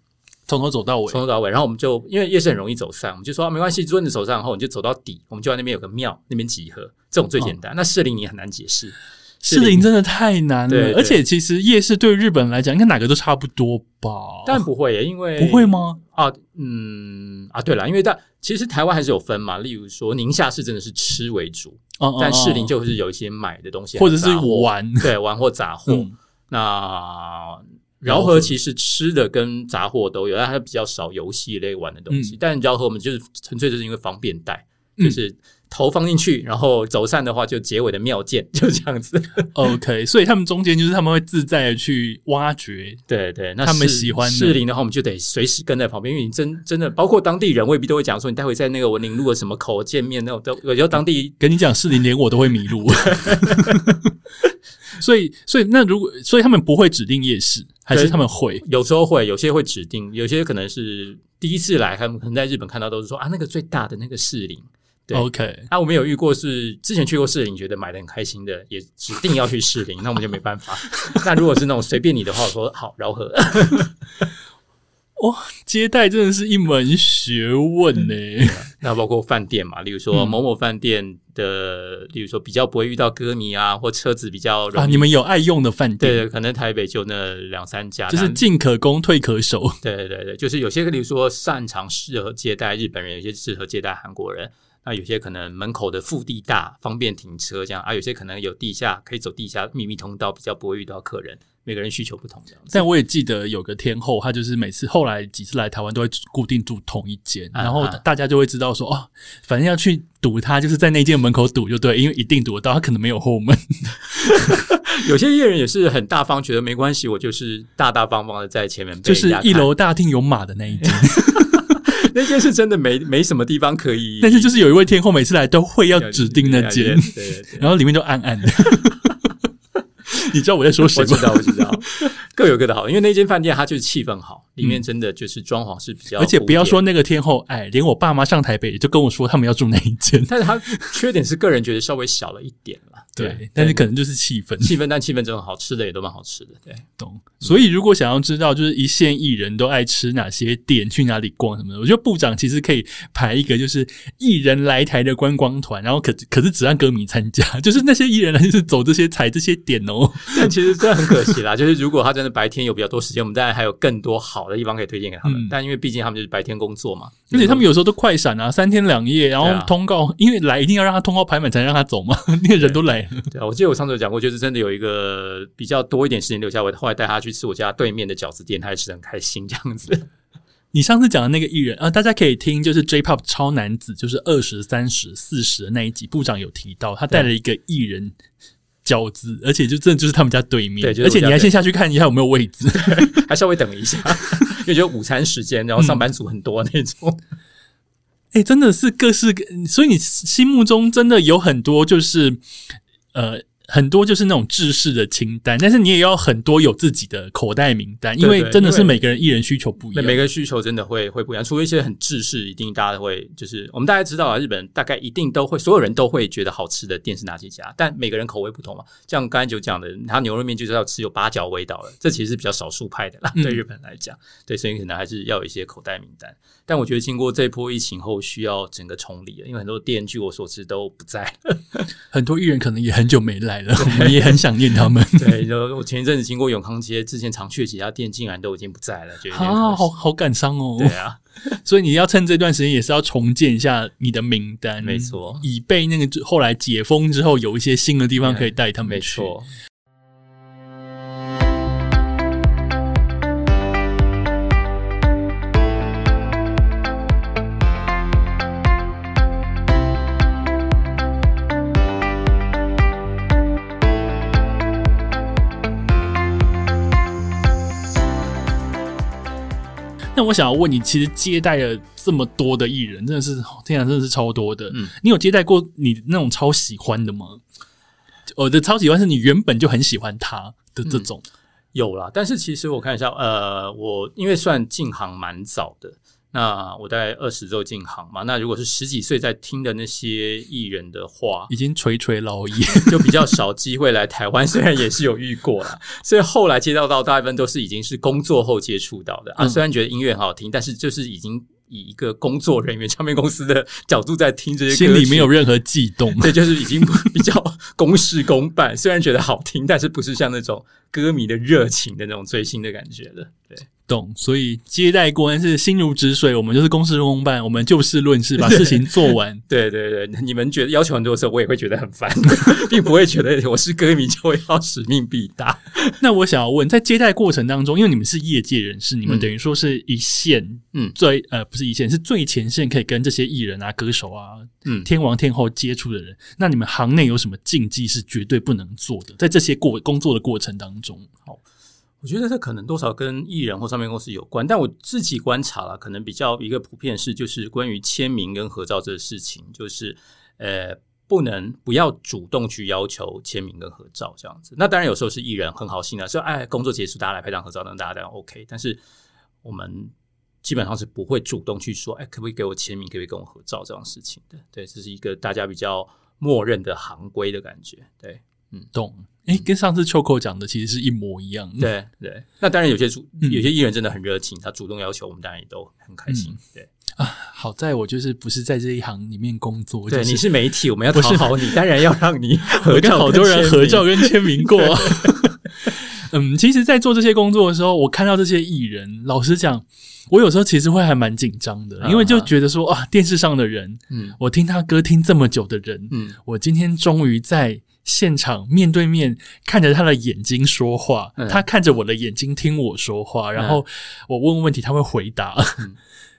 [SPEAKER 1] 从头走到尾。
[SPEAKER 2] 从头到尾，然后我们就因为夜市很容易走散，我们就说、啊、没关系，如果你走散后，你就走到底，我们就在那边有个庙，那边集合，这种最简单。那士林你很难解释，
[SPEAKER 1] 士林真的太难了，而且其实夜市对日本人来讲，应该哪个都差不多吧？
[SPEAKER 2] 但不会耶，因为
[SPEAKER 1] 不会吗？
[SPEAKER 2] 啊，嗯啊，对了，因为但其实台湾还是有分嘛，例如说宁夏市真的是吃为主，
[SPEAKER 1] 哦，
[SPEAKER 2] 但士
[SPEAKER 1] 是
[SPEAKER 2] 林就是有一些买的东西，
[SPEAKER 1] 或者是玩，
[SPEAKER 2] 对玩或杂货。
[SPEAKER 1] 嗯
[SPEAKER 2] 那饶河其实吃的跟杂货都有，但它比较少游戏类玩的东西。
[SPEAKER 1] 嗯
[SPEAKER 2] 但饶河我们就是纯粹就是因为方便带，
[SPEAKER 1] 嗯
[SPEAKER 2] 就是头放进去，然后走散的话就结尾的妙见，就这样子。
[SPEAKER 1] OK，所以他们中间就是他们会自在的去挖掘，
[SPEAKER 2] 对对，那
[SPEAKER 1] 他们喜欢的
[SPEAKER 2] 士林的话，我们就得随时跟在旁边，因为你真真的包括当地人未必都会讲说，你待会在那个文林路的什么口见面，那种都有时候当地
[SPEAKER 1] 跟你讲士林连我都会迷路。所以，所以那如果，所以他们不会指定夜市，还是他们会？
[SPEAKER 2] 有时候会，有些会指定，有些可能是第一次来，他们可能在日本看到都是说啊，那个最大的那个士林。对
[SPEAKER 1] OK，
[SPEAKER 2] 那，我们有遇过是之前去过士林，觉得买的很开心的，也指定要去士林，那我们就没办法。那如果是那种随便你的话，我说好饶河。
[SPEAKER 1] 接待真的是一门学问呢。
[SPEAKER 2] 那包括饭店嘛，例如说
[SPEAKER 1] 嗯
[SPEAKER 2] 某某饭店的，例如说比较不会遇到歌迷啊，或车子比较容易。
[SPEAKER 1] 啊，你们有爱用的饭店，
[SPEAKER 2] 对，可能台北就那两三家，
[SPEAKER 1] 就是
[SPEAKER 2] 但
[SPEAKER 1] 进可攻，退可守。
[SPEAKER 2] 对对对对，就是有些，例如说擅长适合接待日本人，有些适合接待韩国人。那有些可能门口的腹地大，方便停车这样啊；有些可能有地下，可以走地下秘密通道，比较不会遇到客人。每个人需求不同，这样。
[SPEAKER 1] 但我也记得有个天后，她就是每次后来几次来台湾都会固定住同一间，
[SPEAKER 2] 啊
[SPEAKER 1] 然后
[SPEAKER 2] 啊
[SPEAKER 1] 大家就会知道说哦，反正要去堵她，就是在那间门口堵就对，因为一定堵得到，她可能没有后门。
[SPEAKER 2] 有些艺人也是很大方，觉得没关系，我就是大大方方的在前面
[SPEAKER 1] 就是一楼大厅有马的那一间，
[SPEAKER 2] 那间是真的没没什么地方可以，
[SPEAKER 1] 但是就是有一位天后每次来都会要指定那间，
[SPEAKER 2] 对对对。
[SPEAKER 1] 然后里面就暗暗的。你知道我在说谁吗？
[SPEAKER 2] 我知道，我知道，各有各的好，因为那间饭店它就是气氛好，里面真的就是装潢是比较，
[SPEAKER 1] 而且不要说，那个天后，哎，连我爸妈上台北也就跟我说他们要住那一间。
[SPEAKER 2] 但是它缺点是个人觉得稍微小了一点啦。
[SPEAKER 1] 对，但是可能就是气氛。
[SPEAKER 2] 气氛，但气氛真的好吃的也都蛮好吃的。对，
[SPEAKER 1] 懂。所以如果想要知道，就是一线艺人都爱吃哪些店，去哪里逛什么的，我觉得部长其实可以排一个，就是艺人来台的观光团，然后可可是只让歌迷参加，就是那些艺人呢就是走这些踩这些点哦。
[SPEAKER 2] 但其实真的很可惜啦，就是如果他真的白天有比较多时间，我们当然还有更多好的地方可以推荐给他们。
[SPEAKER 1] 嗯
[SPEAKER 2] 但因为毕竟他们就是白天工作嘛，
[SPEAKER 1] 而且他们有时候都快闪啊，三天两夜，然后通告，因为来一定要让他通告排满才让他走嘛，那个人都来了。
[SPEAKER 2] 对啊，我记得我上次有讲过，就是真的有一个比较多一点时间留下，我后来带他去吃我家对面的饺子店，他也吃的很开心这样子。
[SPEAKER 1] 你上次讲的那个艺人啊、大家可以听，就是 J-pop 超男子，就是二十三十四十的那一集，部长有提到，他带了一个艺人饺子，而且就真的就是他们家对面，
[SPEAKER 2] 对就是
[SPEAKER 1] 而且你还先下去看一下有没有位置。
[SPEAKER 2] 还稍微等一下，因为就午餐时间，然后上班族很多那种。
[SPEAKER 1] 哎、真的是各式各，所以你心目中真的有很多就是呃。很多就是那种制式的清单，但是你也要很多有自己的口袋名单，因为真的是每个人艺人需求不一，样。
[SPEAKER 2] 每个需求真的会会不一样，除了一些很制式，一定大家会就是我们大家知道啊，日本大概一定都会，所有人都会觉得好吃的店是哪几家，但每个人口味不同嘛。像刚才就讲的，他牛肉面就是要吃有八角味道的，这其实是比较少数派的啦，
[SPEAKER 1] 嗯
[SPEAKER 2] 对日本来讲，对，所以可能还是要有一些口袋名单。但我觉得经过这波疫情后，需要整个重理了，因为很多店据我所知都不在。
[SPEAKER 1] 很多艺人可能也很久没来了，我们也很想念他们。
[SPEAKER 2] 对，然后我前一阵子经过永康街，之前常去的几家店竟然都已经不在了，觉得
[SPEAKER 1] 啊，好好感伤哦。
[SPEAKER 2] 对啊，
[SPEAKER 1] 所以你要趁这段时间，也是要重建一下你的名单，
[SPEAKER 2] 没错
[SPEAKER 1] 以备那个后来解封之后，有一些新的地方可以带他们去。
[SPEAKER 2] 没错。
[SPEAKER 1] 那我想要问你，其实接待了这么多的艺人，真的是天啊，真的是超多的。
[SPEAKER 2] 嗯
[SPEAKER 1] 你有接待过你那种超喜欢的吗？我的超喜欢是你原本就很喜欢他的这种，
[SPEAKER 2] 有啦，但是其实我看一下，呃，我因为算进行蛮早的，那我大概二十周进行嘛，那如果是十几岁在听的那些艺人的话，
[SPEAKER 1] 已经垂垂老矣。
[SPEAKER 2] 就比较少机会来台湾，虽然也是有遇过啦，所以后来接到到大部分都是已经是工作后接触到的啊，
[SPEAKER 1] 嗯
[SPEAKER 2] 虽然觉得音乐很好听，但是就是已经以一个工作人员、唱片公司的角度在听这些歌，
[SPEAKER 1] 心里没有任何悸动。
[SPEAKER 2] 对，就是已经比较公事公办，虽然觉得好听，但是不是像那种歌迷的热情的那种追星的感觉了。对，
[SPEAKER 1] 懂，所以接待过，但是心如止水。我们就是公事公办，我们就事论事，把事情做完。
[SPEAKER 2] 对对对，你们觉得要求很多的时候，我也会觉得很烦，并不会觉得我是歌迷就会要使命必达。
[SPEAKER 1] 那我想要问，在接待过程当中，因为你们是业界人士，你们
[SPEAKER 2] 嗯
[SPEAKER 1] 等于说是一线，
[SPEAKER 2] 嗯
[SPEAKER 1] 最呃不是一线，是最前线，可以跟这些艺人啊、歌手啊、
[SPEAKER 2] 嗯，
[SPEAKER 1] 天王天后接触的人。那你们行内有什么禁忌是绝对不能做的？在这些过工作的过程当中，
[SPEAKER 2] 我觉得这可能多少跟艺人或唱片公司有关，但我自己观察了，可能比较一个普遍是，就是关于签名跟合照这个事情，就是呃，不能不要主动去要求签名跟合照这样子。那当然有时候是艺人很好心的，说哎，工作结束大家来拍张合照，那大家当然 OK。但是我们基本上是不会主动去说，哎，可不可以给我签名，可不可以跟我合照这样事情的。对，这是一个大家比较默认的行规的感觉。对。
[SPEAKER 1] 懂？诶，跟上次秋口讲的其实是一模一样。，
[SPEAKER 2] 对 对，那当然有些主
[SPEAKER 1] 嗯
[SPEAKER 2] 有些艺人真的很热情，他主动要求我们，当然也都很开心。对啊
[SPEAKER 1] 好在我就是不是在这一行里面工作，
[SPEAKER 2] 对，
[SPEAKER 1] 就是
[SPEAKER 2] 你是媒体，我们要讨好你，当然要让你 合照
[SPEAKER 1] 好多人合照
[SPEAKER 2] 跟
[SPEAKER 1] 跟签名过。嗯，其实，在做这些工作的时候，我看到这些艺人，老实讲，我有时候其实会还蛮紧张的，因为就觉得说啊，电视上的人，
[SPEAKER 2] 嗯。
[SPEAKER 1] 我听他歌听这么久的人，
[SPEAKER 2] 嗯嗯，
[SPEAKER 1] 我今天终于在现场面对面看着他的眼睛说话，
[SPEAKER 2] 嗯。
[SPEAKER 1] 他看着我的眼睛听我说话，然后我问问题他会回答。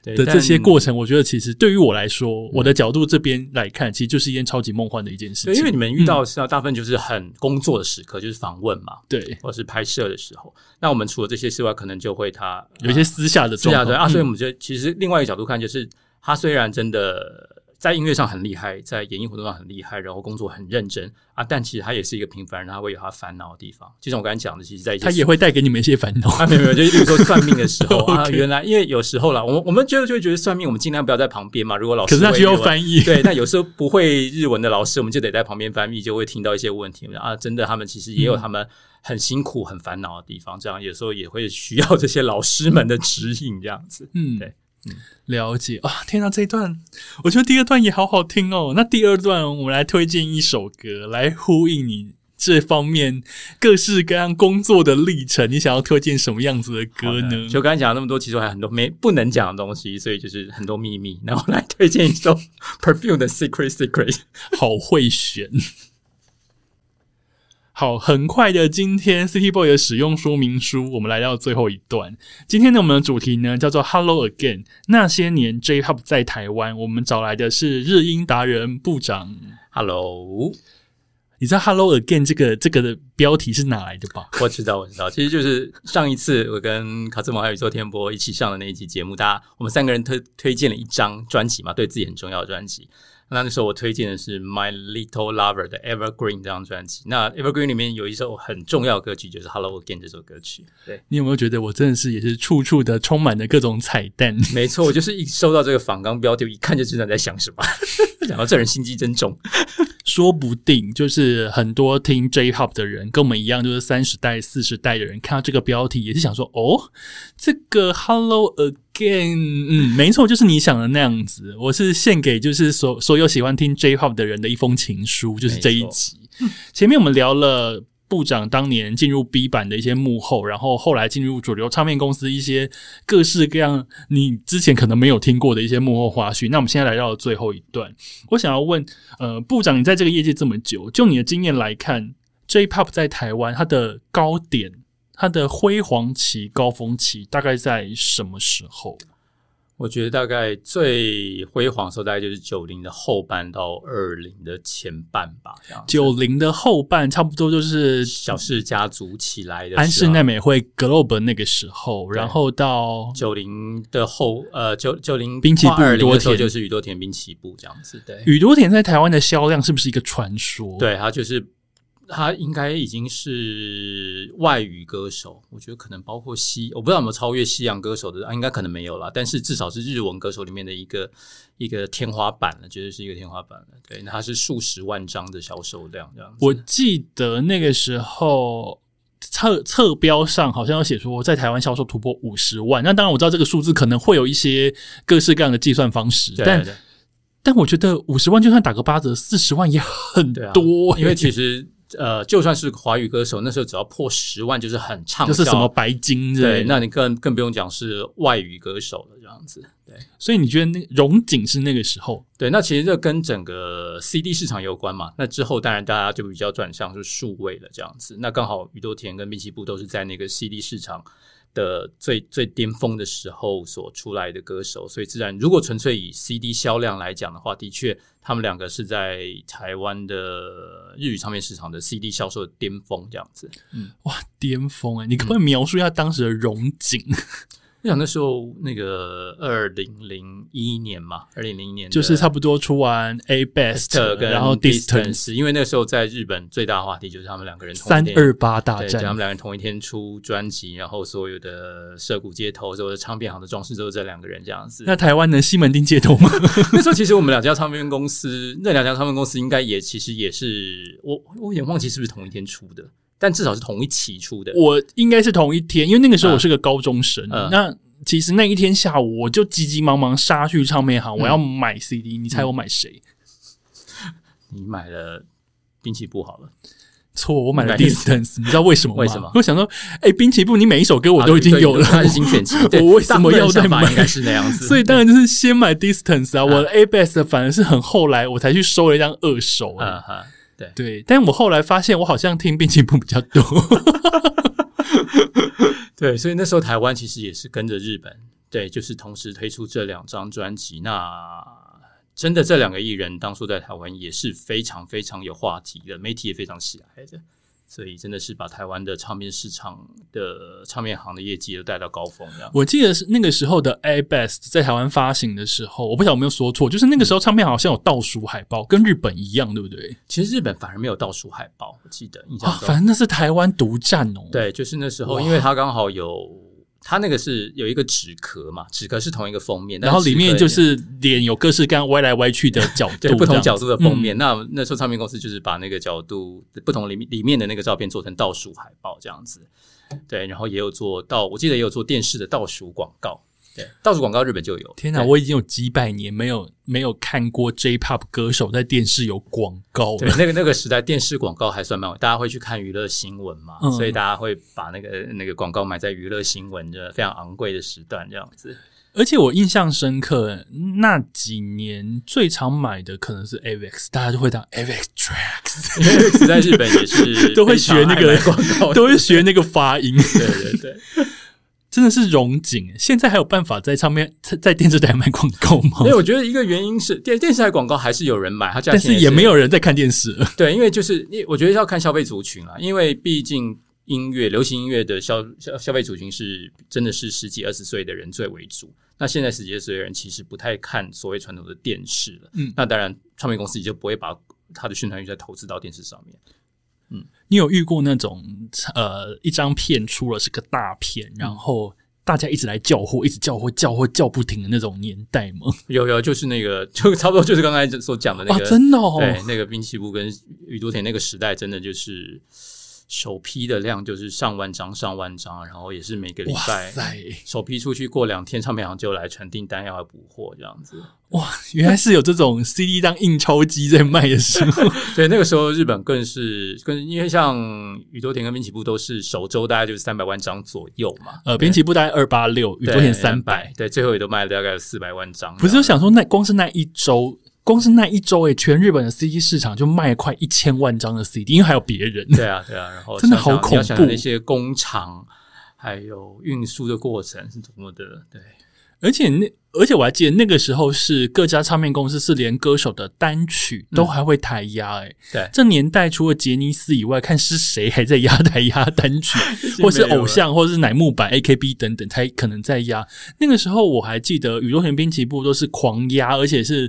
[SPEAKER 2] 对
[SPEAKER 1] 的这些过程，我觉得其实对于我来说，我的角度这边来看，其实就是一件超级梦幻的一件事。
[SPEAKER 2] 因为你们遇到是要大部分就是很工作的时刻，就是访问嘛，
[SPEAKER 1] 对。
[SPEAKER 2] 或是拍摄的时候。那我们除了这些之外，可能就会他
[SPEAKER 1] 有一些私下的
[SPEAKER 2] 对啊，
[SPEAKER 1] 状况
[SPEAKER 2] 对啊，所以
[SPEAKER 1] 嗯
[SPEAKER 2] 我们觉得其实另外一个角度看，就是他虽然真的在音乐上很厉害，在演艺活动上很厉害，然后工作很认真啊，但其实他也是一个平凡人，他会有他烦恼的地方。就像我刚才讲的，其实在
[SPEAKER 1] 他也会带给你们一些烦恼。
[SPEAKER 2] 啊，没有没有，就是比如说算命的时候 啊原来因为有时候啦，我们我们觉得就会觉得算命，我们尽量不要在旁边嘛。如果老师
[SPEAKER 1] 可是他需要翻译，
[SPEAKER 2] 对，但有时候不会日文的老师，我们就得在旁边翻译，就会听到一些问题啊。真的，他们其实也有他们很辛苦、很烦恼的地方，这样有时候也会需要这些老师们的指引，这样子。
[SPEAKER 1] 嗯，
[SPEAKER 2] 对嗯
[SPEAKER 1] 了解啊！天哪，这一段我觉得第二段也好好听哦。那第二段我们来推荐一首歌来呼应你这方面各式各样工作的历程，你想要推荐什么样子的歌呢？
[SPEAKER 2] 就刚才讲了那么多，其实还有很多没不能讲的东西，所以就是很多秘密。然后来推荐一首 Perfume 的 Secret Secret，
[SPEAKER 1] 好会选。好，很快的，今天 City Boy 的使用说明书，我们来到最后一段。今天呢，我们的主题呢叫做 Hello Again，那些年 J-Pop 在台湾，我们找来的是日英达人部长。
[SPEAKER 2] Hello，
[SPEAKER 1] 你知道 Hello Again 这个这个的标题是哪来的吧？
[SPEAKER 2] 我知道，我知道，其实就是上一次我跟卡兹蒙还有周天波一起上的那一集节目，大家我们三个人推推荐了一张专辑嘛，对自己很重要的专辑。那那时候我推荐的是 My Little Lover 的 Evergreen 这张专辑。那 Evergreen 里面有一首很重要的歌曲，就是 Hello Again 这首歌曲。对
[SPEAKER 1] 你有没有觉得我真的是也是处处的充满着各种彩蛋？
[SPEAKER 2] 没错，我就是一收到这个仿钢标题，一看就知道你在想什么。讲到这人心机真重，
[SPEAKER 1] 说不定就是很多听 J-Hop 的人跟我们一样，就是三十代、四十代的人看到这个标题也是想说：哦，这个 Hello Again，嗯，没错，就是你想的那样子。我是献给就是所所有喜欢听 J-Hop 的人的一封情书，就是这一集。前面我们聊了。部长当年进入 B 版的一些幕后，然后后来进入主流唱片公司一些各式各样你之前可能没有听过的一些幕后花絮。那我们现在来到了最后一段，我想要问，呃，部长，你在这个业界这么久，就你的经验来看，J-Pop 在台湾它的高点、它的辉煌期、高峰期大概在什么时候？
[SPEAKER 2] 我觉得大概最辉煌的时候，大概就是九零的后半到二零的前半吧。这样，
[SPEAKER 1] 九零的后半差不多就是
[SPEAKER 2] 小氏家族起来的
[SPEAKER 1] 安室奈美惠 Globe 那个时候，然后到
[SPEAKER 2] 九零的后呃九九零
[SPEAKER 1] 滨崎步宇多田
[SPEAKER 2] 就是宇多田滨崎步这样子。对，
[SPEAKER 1] 宇多田在台湾的销量是不是一个传说？
[SPEAKER 2] 对，他就是。他应该已经是外语歌手，我觉得可能包括西，我不知道有没有超越西洋歌手的，啊应该可能没有啦。但是至少是日文歌手里面的一个一个天花板了，绝对是一个天花板了。对，那它是数十万张的销售量这样子。
[SPEAKER 1] 我记得那个时候侧侧标上好像有写说，在台湾销售突破五十万。那当然我知道这个数字可能会有一些各式各样的计算方式，但但我觉得五十万就算打个八折，四十万也很多，
[SPEAKER 2] 因为其实。呃，就算是华语歌手，那时候只要破十万就是很畅
[SPEAKER 1] 销，就是什么白金
[SPEAKER 2] 对，那你更更不用讲是外语歌手了这样子。对，
[SPEAKER 1] 所以你觉得那荣景是那个时候？
[SPEAKER 2] 对，那其实这跟整个 CD 市场有关嘛。那之后当然大家就比较转向是数位了这样子。那刚好宇多田跟滨崎步都是在那个 CD 市场。的最最巅峰的时候所出来的歌手，所以自然如果纯粹以 CD 销量来讲的话，的确他们两个是在台湾的日语唱片市场的 CD 销售的巅峰这样子。
[SPEAKER 1] 嗯，哇，巅峰哎！你可不可以描述一下当时的荣景？
[SPEAKER 2] 我想那时候那个二零零一年嘛，二零零一年
[SPEAKER 1] 就是差不多出完 A Best，跟然后 Distance，
[SPEAKER 2] 因为那个时候在日本最大的话题就是他们两个人
[SPEAKER 1] 三二八大战，
[SPEAKER 2] 他们两个人同一天出专辑，然后所有的涩谷街头所有的唱片行的装饰都是这两个人这样子。
[SPEAKER 1] 那台湾的西门町街头吗？
[SPEAKER 2] 那时候其实我们两家唱片公司，那两家唱片公司应该也其实也是我我有点忘记是不是同一天出的。但至少是同一期出的，
[SPEAKER 1] 我应该是同一天，因为那个时候我是个高中生。那其实那一天下午，我就急急忙忙杀去唱片行，我要买 CD。你猜我买谁？
[SPEAKER 2] 你买了滨崎步好了，
[SPEAKER 1] 错，我买了 Distance。你知道为什么吗？
[SPEAKER 2] 为什么？
[SPEAKER 1] 我想说，哎，滨崎步，你每一首歌我都已经有了，
[SPEAKER 2] 它是精选集，
[SPEAKER 1] 我为什么要再买？
[SPEAKER 2] 应该是那样子，
[SPEAKER 1] 所以当然就是先买 Distance 啊。我的 A Best 反而是很后来我才去收了一张二手啊。对，但我后来发现，我好像听滨崎步比较多。
[SPEAKER 2] 对，所以那时候台湾其实也是跟着日本，对，就是同时推出这两张专辑。那真的这两个艺人当初在台湾也是非常非常有话题的，媒体也非常喜爱的。所以真的是把台湾的唱片市场的唱片行的业绩都带到高峰。这样，
[SPEAKER 1] 我记得是那个时候的 A Best 在台湾发行的时候，我不晓得有没有说错，就是那个时候唱片好像有倒数海报，跟日本一样，对不对？
[SPEAKER 2] 其实日本反而没有倒数海报，我记得印象中，
[SPEAKER 1] 反正那是台湾独占哦。
[SPEAKER 2] 对，就是那时候，因为它刚好有。它那个是有一个纸壳嘛，纸壳是同一个封面，
[SPEAKER 1] 然后里面就是脸有各式各样歪来歪去的角度，
[SPEAKER 2] 不同角度的封面。那那时候唱片公司就是把那个角度不同里里面的那个照片做成倒数海报这样子，对，然后也有做到，我记得也有做电视的倒数广告。对，到处广告日本就有。
[SPEAKER 1] 天哪，我已经有几百年没有没有看过 J-pop 歌手在电视有广告
[SPEAKER 2] 对
[SPEAKER 1] 了。
[SPEAKER 2] 那个那个时代电视广告还算蛮，大家会去看娱乐新闻嘛，
[SPEAKER 1] 嗯
[SPEAKER 2] 所以大家会把那个那个广告买在娱乐新闻的非常昂贵的时段这样子。
[SPEAKER 1] 而且我印象深刻，那几年最常买的可能是 Avex，大家就会当 Avex Tracks，
[SPEAKER 2] 因为在日本也是
[SPEAKER 1] 都会学那个
[SPEAKER 2] 广告，
[SPEAKER 1] 都会学那个发音，
[SPEAKER 2] 对对对。
[SPEAKER 1] 真的是荣景。现在还有办法在上面在在电视台卖广告吗
[SPEAKER 2] 因？为我觉得一个原因是电电视台广告还是有人买，它价
[SPEAKER 1] 但
[SPEAKER 2] 钱
[SPEAKER 1] 是也没有人在看电视了。
[SPEAKER 2] 对，因为就是因我觉得要看消费族群啊，因为毕竟音乐流行音乐的消消消费族群是真的是十几二十岁的人最为主。那现在十几二十岁的人其实不太看所谓传统的电视了，
[SPEAKER 1] 嗯
[SPEAKER 2] 那当然唱片公司也就不会把他的宣传预算投资到电视上面。
[SPEAKER 1] 你有遇过那种呃，一张片出了是个大片，然后大家一直来叫货，一直叫货，叫货叫不停的那种年代吗？
[SPEAKER 2] 有有，就是那个 就差不多就是刚才所讲的那
[SPEAKER 1] 哇，
[SPEAKER 2] 个，
[SPEAKER 1] 真的哦，
[SPEAKER 2] 对，那个滨崎步跟宇多田那个时代，真的就是首批的量就是上万张上万张，然后也是每个礼拜
[SPEAKER 1] 塞，
[SPEAKER 2] 首批出去过两天，唱片行就来传订单要来补货这样子。
[SPEAKER 1] 哇，原来是有这种 CD 当印钞机在卖的时候，
[SPEAKER 2] 对，那个时候日本更是更，因为像宇多田跟滨崎步都是首周大概就是三百万张左右嘛。
[SPEAKER 1] 呃，编辑部大概二八六，宇
[SPEAKER 2] 对
[SPEAKER 1] 多田三百，，
[SPEAKER 2] 对，最后也都卖了大概四百万张。
[SPEAKER 1] 不是我想说那光是那一周。光是那一周诶，全日本的 CD 市场就卖快一千万张的 CD，因为还有别人。
[SPEAKER 2] 对啊，对啊，然后
[SPEAKER 1] 真的好恐怖。
[SPEAKER 2] 想那些工厂还有运输的过程是怎么的，对。
[SPEAKER 1] 而且那而且我还记得那个时候是各家唱片公司是连歌手的单曲都还会台压诶、
[SPEAKER 2] 对。
[SPEAKER 1] 这年代除了杰尼斯以外，看是谁还在压台压单曲，或是偶像，或是乃木坂、AKB 等等，才可能在压。那个时候我还记得宇多田滨崎步都是狂压，而且是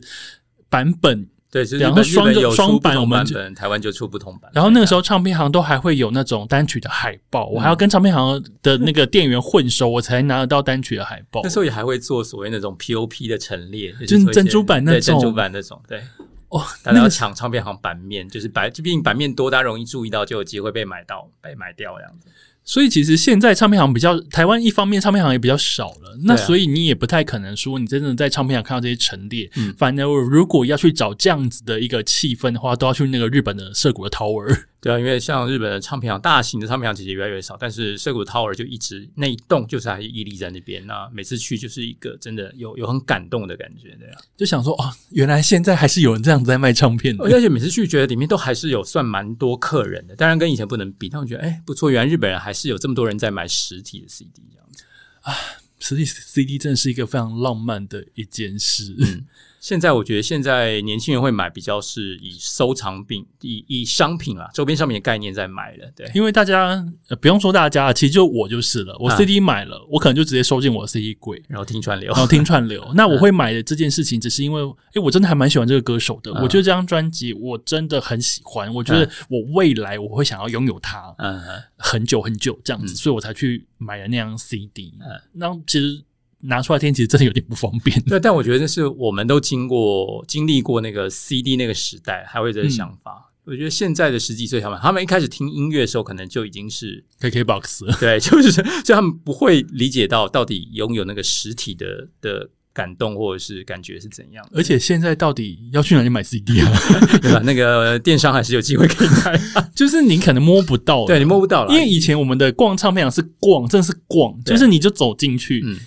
[SPEAKER 1] 版本。
[SPEAKER 2] 对，就是
[SPEAKER 1] 然后
[SPEAKER 2] 日本日本
[SPEAKER 1] 双双版我们
[SPEAKER 2] 台湾就出不同版。
[SPEAKER 1] 然后那个时候唱片行都还会有那种单曲的海报，我还
[SPEAKER 2] 嗯
[SPEAKER 1] 要跟唱片行的那个店员混熟，我才拿得到单曲的海报
[SPEAKER 2] 那。时候也还会做所谓那种 POP 的陈列，
[SPEAKER 1] 就是珍珠版那种
[SPEAKER 2] 对珍珠版那种，对，
[SPEAKER 1] 哦，
[SPEAKER 2] 大家要抢唱片行版面，就是版，就毕竟版面多，大家容易注意到，就有机会被买到、被买掉这样子。
[SPEAKER 1] 所以其实现在唱片行比较，台湾一方面唱片行也比较少了，那所以你也不太可能说你真的在唱片行看到这些陈列。
[SPEAKER 2] 嗯
[SPEAKER 1] 反正如果要去找这样子的一个气氛的话，都要去那个日本的涩谷的 Tower。
[SPEAKER 2] 对啊，因为像日本的唱片行，大型的唱片行其实越来越少，但是涩谷 Tower 就一直那一栋就是还屹立在那边。那每次去就是一个真的有有很感动的感觉，对啊。
[SPEAKER 1] 就想说哦，原来现在还是有人这样子在卖唱片的。
[SPEAKER 2] 而且每次去觉得里面都还是有算蛮多客人的，当然跟以前不能比，但我觉得哎不错，原来日本人还是有这么多人在买实体的 CD 这样子啊。
[SPEAKER 1] 实体 CD 真的是一个非常浪漫的一件事。
[SPEAKER 2] 嗯现在我觉得现在年轻人会买比较是以收藏品、以以商品啊周边商品的概念在买的，对。
[SPEAKER 1] 因为大家、呃、不用说大家，其实就我就是了。我
[SPEAKER 2] 啊
[SPEAKER 1] CD 买了，我可能就直接收进我的 CD 柜，
[SPEAKER 2] 然后听串流
[SPEAKER 1] 然，后听串流。那我 会买的这件事情，只是因为，诶，我真的还蛮喜欢这个歌手的。
[SPEAKER 2] 嗯
[SPEAKER 1] 我觉得这张专辑我真的很喜欢，我觉得我未来我会想要拥有它
[SPEAKER 2] 嗯嗯
[SPEAKER 1] 很久很久这样子，
[SPEAKER 2] 嗯
[SPEAKER 1] 所以我才去买了那张 CD
[SPEAKER 2] 嗯。
[SPEAKER 1] 那其实拿出来听，其实真的有点不方便。
[SPEAKER 2] 对，但我觉得这是我们都经过、经历过那个 CD 那个时代，还会有这个想法。我觉得现在的十几岁他们，他们一开始听音乐的时候，可能就已经是
[SPEAKER 1] KKBOX
[SPEAKER 2] 对，就是所以他们不会理解到到底拥有那个实体的的感动或者是感觉是怎样的。
[SPEAKER 1] 而且现在到底要去哪里买 CD 啊？
[SPEAKER 2] 对吧？那个电商还是有机会可以买，
[SPEAKER 1] 就是你可能摸不到，
[SPEAKER 2] 对你摸不到了，
[SPEAKER 1] 因为以前我们的逛唱片行是逛，真的是逛，就是你就走进去，
[SPEAKER 2] 嗯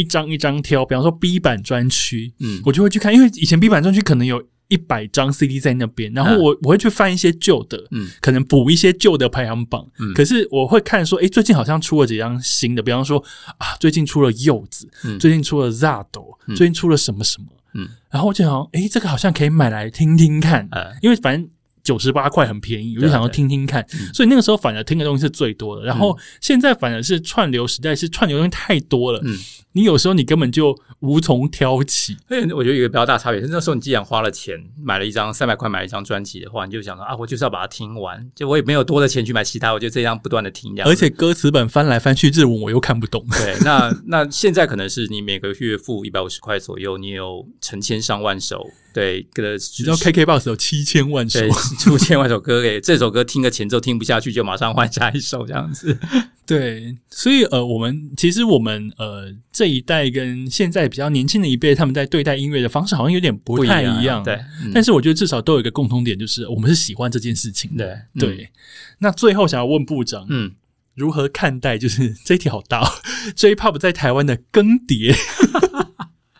[SPEAKER 1] 一张一张挑，比方说 B 版专区，
[SPEAKER 2] 嗯。
[SPEAKER 1] 我就会去看，因为以前 B 版专区可能有一百张 CD 在那边，然后我、我会去翻一些旧的，
[SPEAKER 2] 嗯。
[SPEAKER 1] 可能补一些旧的排行榜。
[SPEAKER 2] 嗯。
[SPEAKER 1] 可是我会看说，诶，最近好像出了几张新的，比方说啊，最近出了柚子，
[SPEAKER 2] 嗯。
[SPEAKER 1] 最近出了 Zado，、
[SPEAKER 2] 嗯。
[SPEAKER 1] 最近出了什么什么，
[SPEAKER 2] 嗯。
[SPEAKER 1] 然后我就想，诶，这个好像可以买来听听看，
[SPEAKER 2] 呃
[SPEAKER 1] 因为反正。九十八块很便宜，我就想要听听看，
[SPEAKER 2] 嗯
[SPEAKER 1] 所以那个时候反而听的东西是最多的。然后现在反而是串流时代，是串流东西太多了，
[SPEAKER 2] 嗯。
[SPEAKER 1] 你有时候你根本就无从挑起。
[SPEAKER 2] 所以我觉得有一个比较大差别是，那时候你既然花了钱买了一张三百块买了一张专辑的话，你就想说啊，我就是要把它听完，就我也没有多的钱去买其他，我就这样不断的听这样。
[SPEAKER 1] 而且歌词本翻来翻去，日文我又看不懂。
[SPEAKER 2] 对，那那现在可能是你每个月付一百五十块左右，你有成千上万首对，个
[SPEAKER 1] 你知道 KKBOX 有七千万首
[SPEAKER 2] 对，出千万首歌给这首歌听个前奏听不下去，就马上换下一首这样子。
[SPEAKER 1] 对，所以呃，我们其实我们呃这一代跟现在比较年轻的一辈，他们在对待音乐的方式好像有点不太一样。
[SPEAKER 2] 对，
[SPEAKER 1] 但是我觉得至少都有一个共通点，就是我们是喜欢这件事情的。
[SPEAKER 2] 对，
[SPEAKER 1] 对。那最后想要问部长，
[SPEAKER 2] 嗯，
[SPEAKER 1] 如何看待就是这一题好大，J-Pop 在台湾的更迭？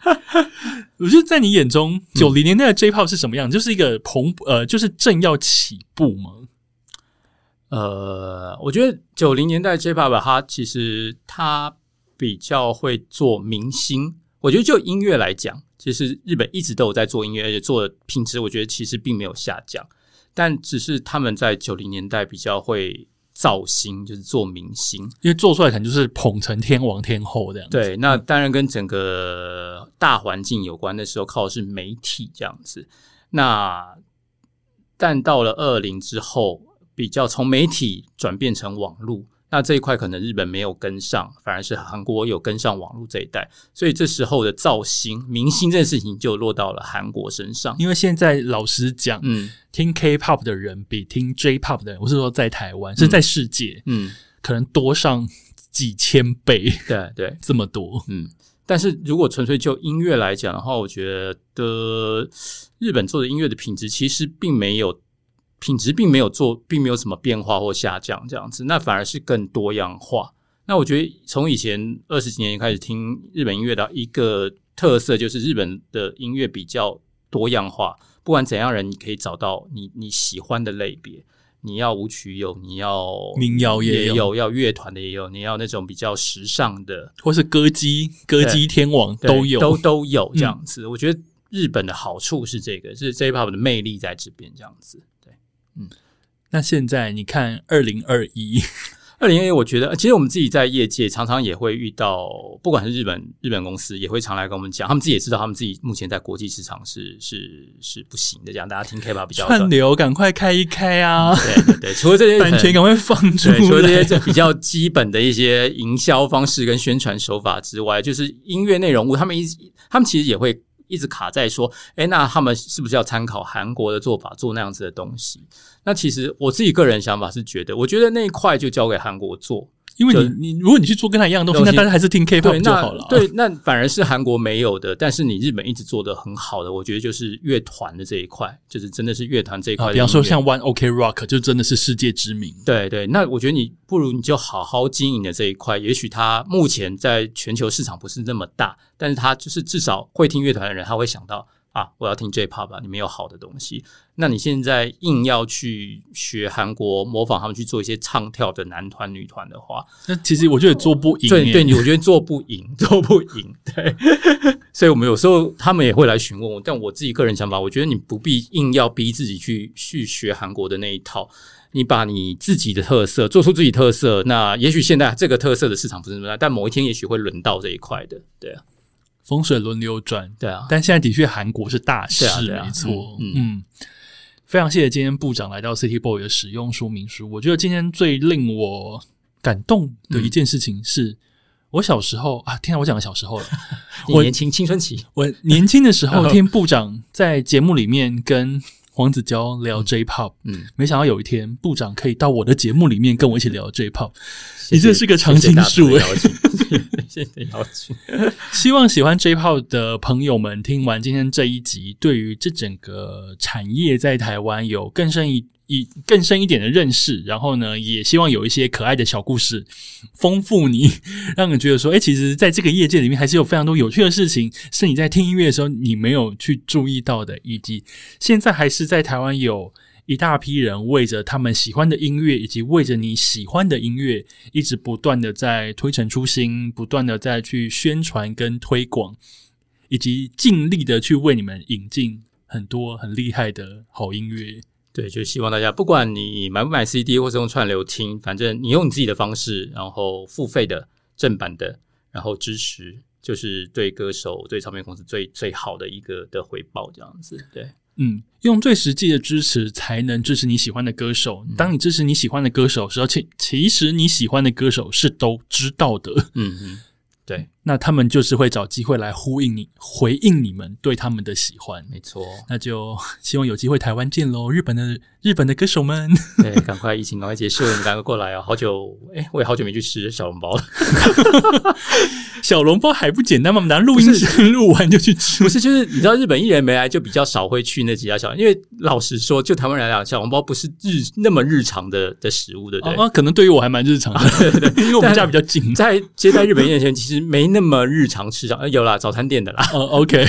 [SPEAKER 1] 我觉得在你眼中，九零年代的 J-Pop 是什么样？就是一个蓬呃，就是正要起步吗？
[SPEAKER 2] 呃，我觉得九零年代 J-Pop 它其实它比较会做明星。我觉得就音乐来讲，其实日本一直都有在做音乐，而且做的品质，我觉得其实并没有下降。但只是他们在九零年代比较会造星，就是做明星，
[SPEAKER 1] 因为做出来可能就是捧成天王天后这样。
[SPEAKER 2] 对，那当然跟整个大环境有关。那时候靠的是媒体这样子。那但到了二零之后。比较从媒体转变成网络，那这一块可能日本没有跟上，反而是韩国有跟上网络这一代，所以这时候的造星明星这件事情就落到了韩国身上。
[SPEAKER 1] 因为现在老实讲，嗯，听 K-pop 的人比听 J-pop 的人，我是说在台湾，是在世界，嗯，可能多上几千倍，
[SPEAKER 2] 对对，
[SPEAKER 1] 这么多，
[SPEAKER 2] 嗯。但是如果纯粹就音乐来讲的话，我觉得日本做的音乐的品质其实并没有。品质并没有做，并没有什么变化或下降，这样子，那反而是更多样化。那我觉得从以前二十几年开始听日本音乐的一个特色，就是日本的音乐比较多样化。不管怎样人，你可以找到你你喜欢的类别。你要舞曲有，你要
[SPEAKER 1] 民谣
[SPEAKER 2] 也
[SPEAKER 1] 有，
[SPEAKER 2] 要乐团的也有，你要那种比较时尚的，
[SPEAKER 1] 或是歌姬歌姬天王都有，
[SPEAKER 2] 都都有这样子。我觉得日本的好处是这个，是 J-pop 的魅力在这边这样子。
[SPEAKER 1] 嗯，那现在你看，二零二一，
[SPEAKER 2] 二零二一，我觉得其实我们自己在业界常常也会遇到，不管是日本日本公司，也会常来跟我们讲，他们自己也知道，他们自己目前在国际市场是是是不行的。这样大家听 K 吧比较
[SPEAKER 1] 串流，赶快开一开啊！
[SPEAKER 2] 对对对，除了这些
[SPEAKER 1] 版权，赶快放出来。
[SPEAKER 2] 除了这些比较基本的一些营销方式跟宣传手法之外，就是音乐内容物，他们一他们其实也会。一直卡在说，哎，那他们是不是要参考韩国的做法做那样子的东西？那其实我自己个人想法是觉得，我觉得那一块就交给韩国做。
[SPEAKER 1] 因为你你如果你去做跟他一样的东西，那大家还是听 K-pop 就好了。
[SPEAKER 2] 对，那反而是韩国没有的，但是你日本一直做的很好的，我觉得就是乐团的这一块，就是真的是乐团这一块。
[SPEAKER 1] 比方说像 One OK Rock，就真的是世界知名。
[SPEAKER 2] 对对，那我觉得你不如你就好好经营的这一块，也许他目前在全球市场不是那么大，但是他就是至少会听乐团的人，他会想到。啊，我要听 J-pop 吧，你没有好的东西。那你现在硬要去学韩国，模仿他们去做一些唱跳的男团、女团的话，
[SPEAKER 1] 那其实我觉得做不赢。
[SPEAKER 2] 对对，我觉得做不赢，做不赢。对，所以我们有时候他们也会来询问我，但我自己个人想法，我觉得你不必硬要逼自己去去学韩国的那一套，你把你自己的特色做出自己特色。那也许现在这个特色的市场不是那么大，但某一天也许会轮到这一块的。对啊。
[SPEAKER 1] 风水轮流转，
[SPEAKER 2] 对啊，
[SPEAKER 1] 但现在的确韩国是大势，没错，嗯，非常谢谢今天部长来到 City Boy 的使用说明书。我觉得今天最令我感动的一件事情是，我小时候啊，天啊，我讲的小时候了，
[SPEAKER 2] 我年轻青春期，
[SPEAKER 1] 我年轻的时候 听部长在节目里面跟。黄子佼聊 J-pop，嗯，没想到有一天部长可以到我的节目里面跟我一起聊 J-pop，你这是个常青树
[SPEAKER 2] 哎！谢谢邀请，
[SPEAKER 1] 希望喜欢 J-pop 的朋友们听完今天这一集，对于这整个产业在台湾有更深一。以更深一点的认识，然后呢，也希望有一些可爱的小故事，丰富你，让你觉得说，哎，其实在这个业界里面，还是有非常多有趣的事情，是你在听音乐的时候你没有去注意到的，以及现在还是在台湾有一大批人为着他们喜欢的音乐，以及为着你喜欢的音乐，一直不断的在推陈出新，不断的在去宣传跟推广，以及尽力的去为你们引进很多很厉害的好音乐。
[SPEAKER 2] 对，就希望大家，不管你买不买 CD 或是用串流听，反正你用你自己的方式，然后付费的正版的，然后支持，就是对歌手、对唱片公司最最好的一个的回报，这样子。对，
[SPEAKER 1] 嗯，用最实际的支持，才能支持你喜欢的歌手。当你支持你喜欢的歌手时候，其其实你喜欢的歌手是都知道的。
[SPEAKER 2] 嗯嗯，对。
[SPEAKER 1] 那他们就是会找机会来呼应你、回应你们对他们的喜欢。
[SPEAKER 2] 没错，
[SPEAKER 1] 那就希望有机会台湾见喽！日本的日本的歌手们，
[SPEAKER 2] 对，赶快疫情赶快结束，你赶快过来哦！好久，哎，我也好久没去吃小笼包了。
[SPEAKER 1] 小笼包还不简单吗？我们拿录音室录完就去吃。
[SPEAKER 2] 不是，就是你知道日本艺人没来，就比较少会去那几家小。因为老实说，就台湾人来讲，小笼包不是日那么日常的的食物，对不对？
[SPEAKER 1] 啊，可能对于我还蛮日常的，对对对，因为我们家比较近。
[SPEAKER 2] 在接待日本艺人前，其实没那么日常吃上，有啦，早餐店的啦。
[SPEAKER 1] 哦，OK，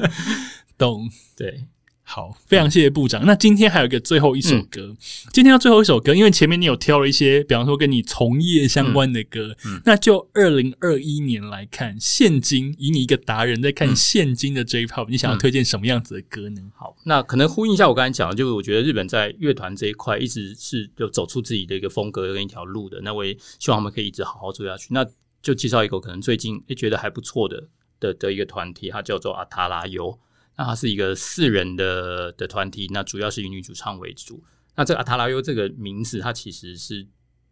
[SPEAKER 1] 懂，
[SPEAKER 2] 对。
[SPEAKER 1] 好，非常谢谢部长。那今天还有一个最后一首歌，今天要最后一首歌，因为前面你有挑了一些，比方说跟你从业相关的歌，那就二零二一年来看，现今以你一个达人在看现今的 J-pop，你想要推荐什么样子的歌呢？
[SPEAKER 2] 好，那可能呼应一下我刚才讲的，就是我觉得日本在乐团这一块一直是有走出自己的一个风格跟一条路的，那我也希望他们可以一直好好做下去。那就介绍一个可能最近也觉得还不错的的的一个团体，它叫做阿塔拉尤。那它是一个四人的的团体，那主要是以女主唱为主。那这个阿塔拉优这个名字，它其实是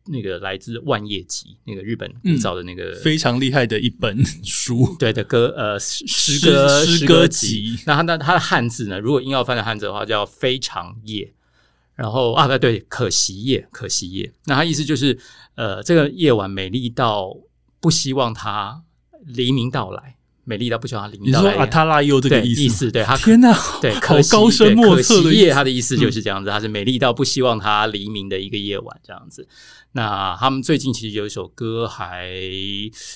[SPEAKER 2] 那个来自万叶集那个日本古早的那个
[SPEAKER 1] 非常厉害的一本书，
[SPEAKER 2] 对的歌呃诗歌诗歌集。那它那它的汉字呢，如果硬要翻的汉字的话，叫非常夜。然后啊，对对，可惜夜，可惜夜。那它意思就是呃，这个夜晚美丽到不希望它黎明到来。美丽到不希望它淋到。
[SPEAKER 1] 你说阿塔拉又这个意
[SPEAKER 2] 思？对，他
[SPEAKER 1] 天哪，
[SPEAKER 2] 对，
[SPEAKER 1] 好高深莫测的
[SPEAKER 2] 夜，他的意思就是这样子，他是美丽到不希望它黎明的一个夜晚这样子。那他们最近其实有一首歌还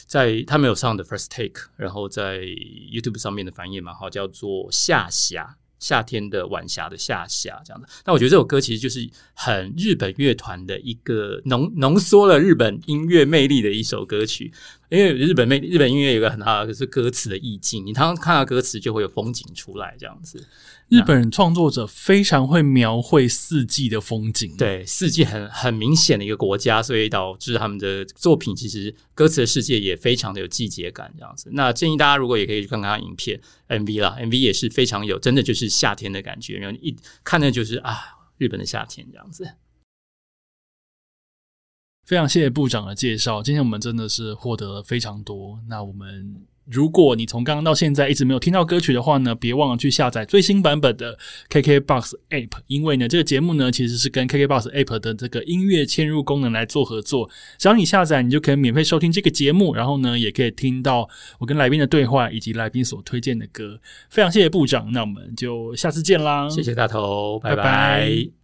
[SPEAKER 2] 在，他们有上的 First Take，然后在 YouTube 上面的反应蛮好，叫做夏霞。夏天的晚霞的夏夏这样的，那我觉得这首歌其实就是很日本乐团的一个浓浓缩了日本音乐魅力的一首歌曲。因为日本魅日本音乐有个很大的是歌词的意境，你常常看到歌词就会有风景出来这样子。
[SPEAKER 1] 日本人创作者非常会描绘四季的风景，
[SPEAKER 2] 对四季很很明显的一个国家，所以导致他们的作品其实歌词的世界也非常的有季节感这样子。那建议大家如果也可以去看看影片 MV 啦，MV 也是非常有真的就是夏天的感觉，然后一看的就是啊日本的夏天这样子。
[SPEAKER 1] 非常谢谢部长的介绍，今天我们真的是获得了非常多。那我们。如果你从刚刚到现在一直没有听到歌曲的话呢，别忘了去下载最新版本的 KKBOX App，因为呢，这个节目呢其实是跟 KKBOX App 的这个音乐嵌入功能来做合作。只要你下载，你就可以免费收听这个节目，然后呢，也可以听到我跟来宾的对话以及来宾所推荐的歌。非常谢谢部长，那我们就下次见啦！
[SPEAKER 2] 谢谢大头，拜拜。